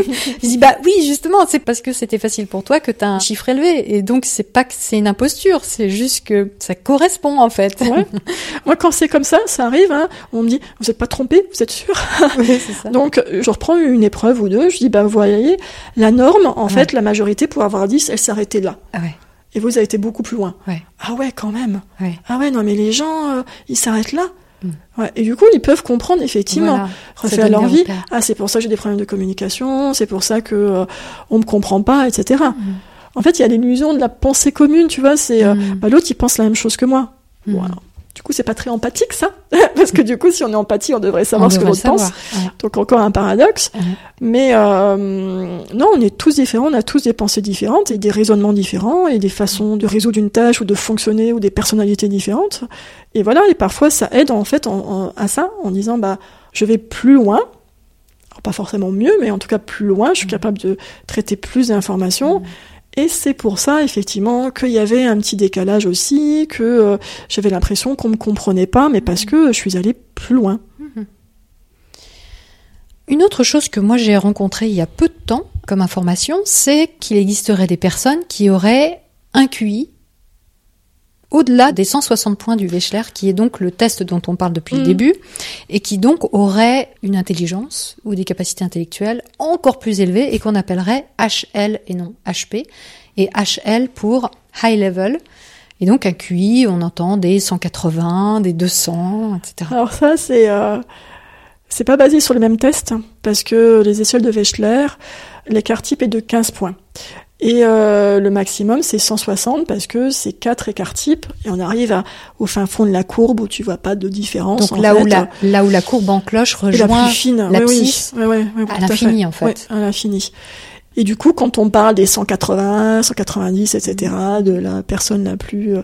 je dis bah oui justement c'est parce que c'était facile pour toi que tu as un chiffre élevé et donc c'est pas que c'est une imposture c'est juste que ça correspond en fait. Ouais. Moi, quand c'est comme ça, ça arrive, hein, on me dit, vous n'êtes pas trompé, vous êtes sûr? Oui, c'est ça. Donc, je reprends une épreuve ou deux, je dis, bah, vous voyez, la norme, en Ouais. fait, la majorité pour avoir 10, elle s'arrêtait là. Ah ouais, Et vous avez été beaucoup plus loin. Ah ouais, quand même. Ah ouais, non, mais les gens, euh, ils s'arrêtent là. Ouais, et du coup, ils peuvent comprendre effectivement, Voilà. Refaire leur vie. repères. Ah, c'est pour ça que j'ai des problèmes de communication, c'est pour ça que euh, on me comprend pas, etc. En fait, il y a l'illusion de la pensée commune, tu vois. C'est euh, Mm. bah, l'autre, il pense la même chose que moi. Mm. Bon, alors, du coup, c'est pas très empathique, ça, parce que du coup, si on est empathie, on devrait savoir On ce que devrait l'autre pense. Ouais. Donc encore un paradoxe. Ouais. Mais euh, non, on est tous différents, on a tous des pensées différentes et des raisonnements différents et des façons de résoudre une tâche ou de fonctionner ou des personnalités différentes. Et voilà, et parfois ça aide en fait en- en- à ça en disant bah je vais plus loin. Alors, pas forcément mieux, mais en tout cas plus loin. Je suis capable de traiter plus d'informations. Et c'est pour ça, effectivement, qu'il y avait un petit décalage aussi, que euh, j'avais l'impression qu'on me comprenait pas, mais parce que je suis allée plus loin. Une autre chose que moi j'ai rencontrée il y a peu de temps comme information, c'est qu'il existerait des personnes qui auraient un QI au-delà des 160 points du Wechsler, qui est donc le test dont on parle depuis le Mhm. début, et qui donc aurait une intelligence ou des capacités intellectuelles encore plus élevées et qu'on appellerait HL et non HP, et HL pour High Level. Et donc un QI, on entend des 180, des 200, etc. Alors ça, c'est euh, c'est pas basé sur les mêmes tests parce que les échelles de Wechsler, l'écart type est de 15 points. Et euh, le maximum, c'est 160 parce que c'est quatre écarts types et on arrive à, au fin fond de la courbe où tu vois pas de différence. Donc en là où, la, là où la courbe en cloche Et la rejoint plus fine, l'abscisse oui, oui, oui, à l'infini, en fait. À l'infini. Et du coup, quand on parle des 180, 190, etc., de la personne la plus,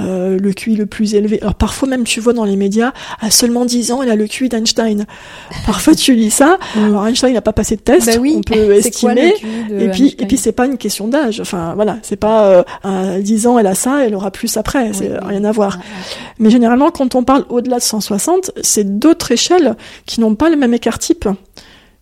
euh, le QI le plus élevé. Alors parfois même, tu vois dans les médias, à seulement 10 ans, elle a le QI d'Einstein. Parfois, tu lis ça. Alors Einstein n'a pas passé de test. Bah oui, on peut quoi estimer. De Et puis, Einstein et puis c'est pas une question d'âge. Enfin, voilà, c'est pas euh, à 10 ans elle a ça, elle aura plus après. C'est Oui, rien à voir. Ouais. Mais généralement, quand on parle au-delà de 160, c'est d'autres échelles qui n'ont pas le même écart type.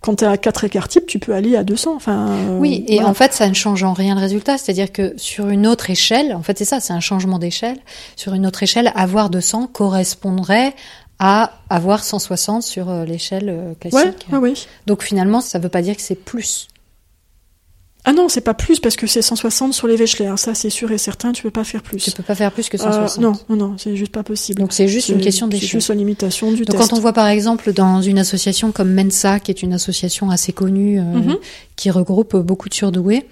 Quand tu as quatre écarts types, tu peux aller à 200. Enfin, euh, Oui, et voilà. en fait, ça ne change en rien le résultat. C'est-à-dire que sur une autre échelle, en fait, c'est ça, c'est un changement d'échelle. Sur une autre échelle, avoir 200 correspondrait à avoir 160 sur euh, l'échelle euh, ouais, classique. ouais, ouais. Donc finalement, ça veut pas dire que c'est plus. Ah non, c'est pas plus parce que c'est 160 sur les Wechsler. Ça, c'est sûr et certain, tu peux pas faire plus. Tu peux pas faire plus que Euh, 160. non, non, non, c'est juste pas possible. Donc c'est juste une C'est- question C'est d'échelle. juste la limitation du Donc test. quand on voit par exemple dans une association comme Mensa, qui est une association assez connue, euh, Mhm. qui regroupe beaucoup de surdoués,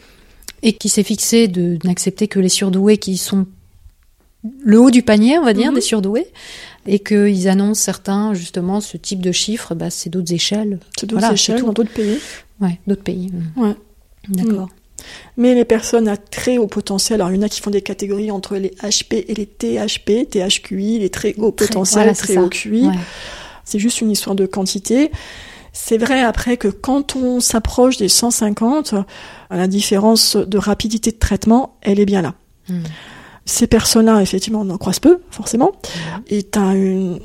et qui s'est fixé de n'accepter que les surdoués qui sont le haut du panier, on va dire, Mhm. des surdoués, et qu'ils annoncent certains, justement, ce type de chiffres, bah, c'est d'autres échelles, c'est d'autres voilà, échelles c'est dans d'autres pays. ouais, d'autres pays. Ouais. D'accord. Mais les personnes à très haut potentiel, alors il y en a qui font des catégories entre les HP et les THP, THQI, les très haut Très- potentiel, voilà, très ça. haut QI. Ouais. C'est juste une histoire de quantité. C'est vrai après que quand on s'approche des 150, la différence de rapidité de traitement, elle est bien là. Mm. Ces personnes-là, effectivement, on en croise peu, forcément. Et t'as une,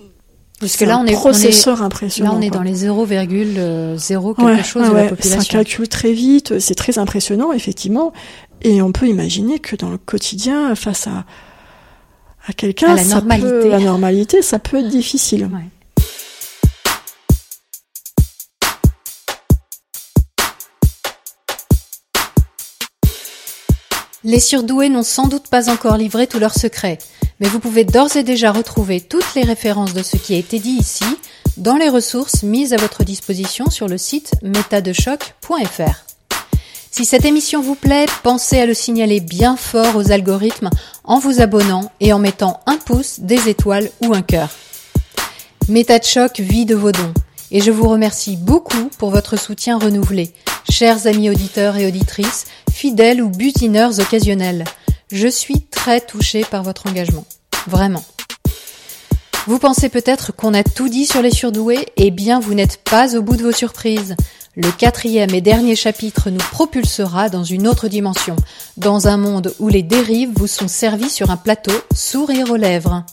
Parce que là, on est, on est, processeur impressionnant. là, on est quoi. dans les 0,0 quelque Ouais, chose ouais, de la population. Ça calcule très vite, c'est très impressionnant, effectivement. Et on peut imaginer que dans le quotidien, face à, à quelqu'un, la ça normalité. peut- la normalité, ça peut être difficile. Ouais. Les surdoués n'ont sans doute pas encore livré tous leurs secrets, mais vous pouvez d'ores et déjà retrouver toutes les références de ce qui a été dit ici dans les ressources mises à votre disposition sur le site métadechoc.fr. Si cette émission vous plaît, pensez à le signaler bien fort aux algorithmes en vous abonnant et en mettant un pouce, des étoiles ou un cœur. Méta vit de vos dons et je vous remercie beaucoup pour votre soutien renouvelé, chers amis auditeurs et auditrices, fidèles ou butineurs occasionnels. Je suis très touchée par votre engagement. Vraiment. Vous pensez peut-être qu'on a tout dit sur les surdoués? Eh bien, vous n'êtes pas au bout de vos surprises. Le quatrième et dernier chapitre nous propulsera dans une autre dimension, dans un monde où les dérives vous sont servies sur un plateau, sourire aux lèvres.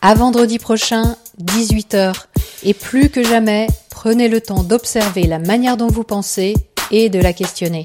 À vendredi prochain, 18h, et plus que jamais, prenez le temps d'observer la manière dont vous pensez et de la questionner.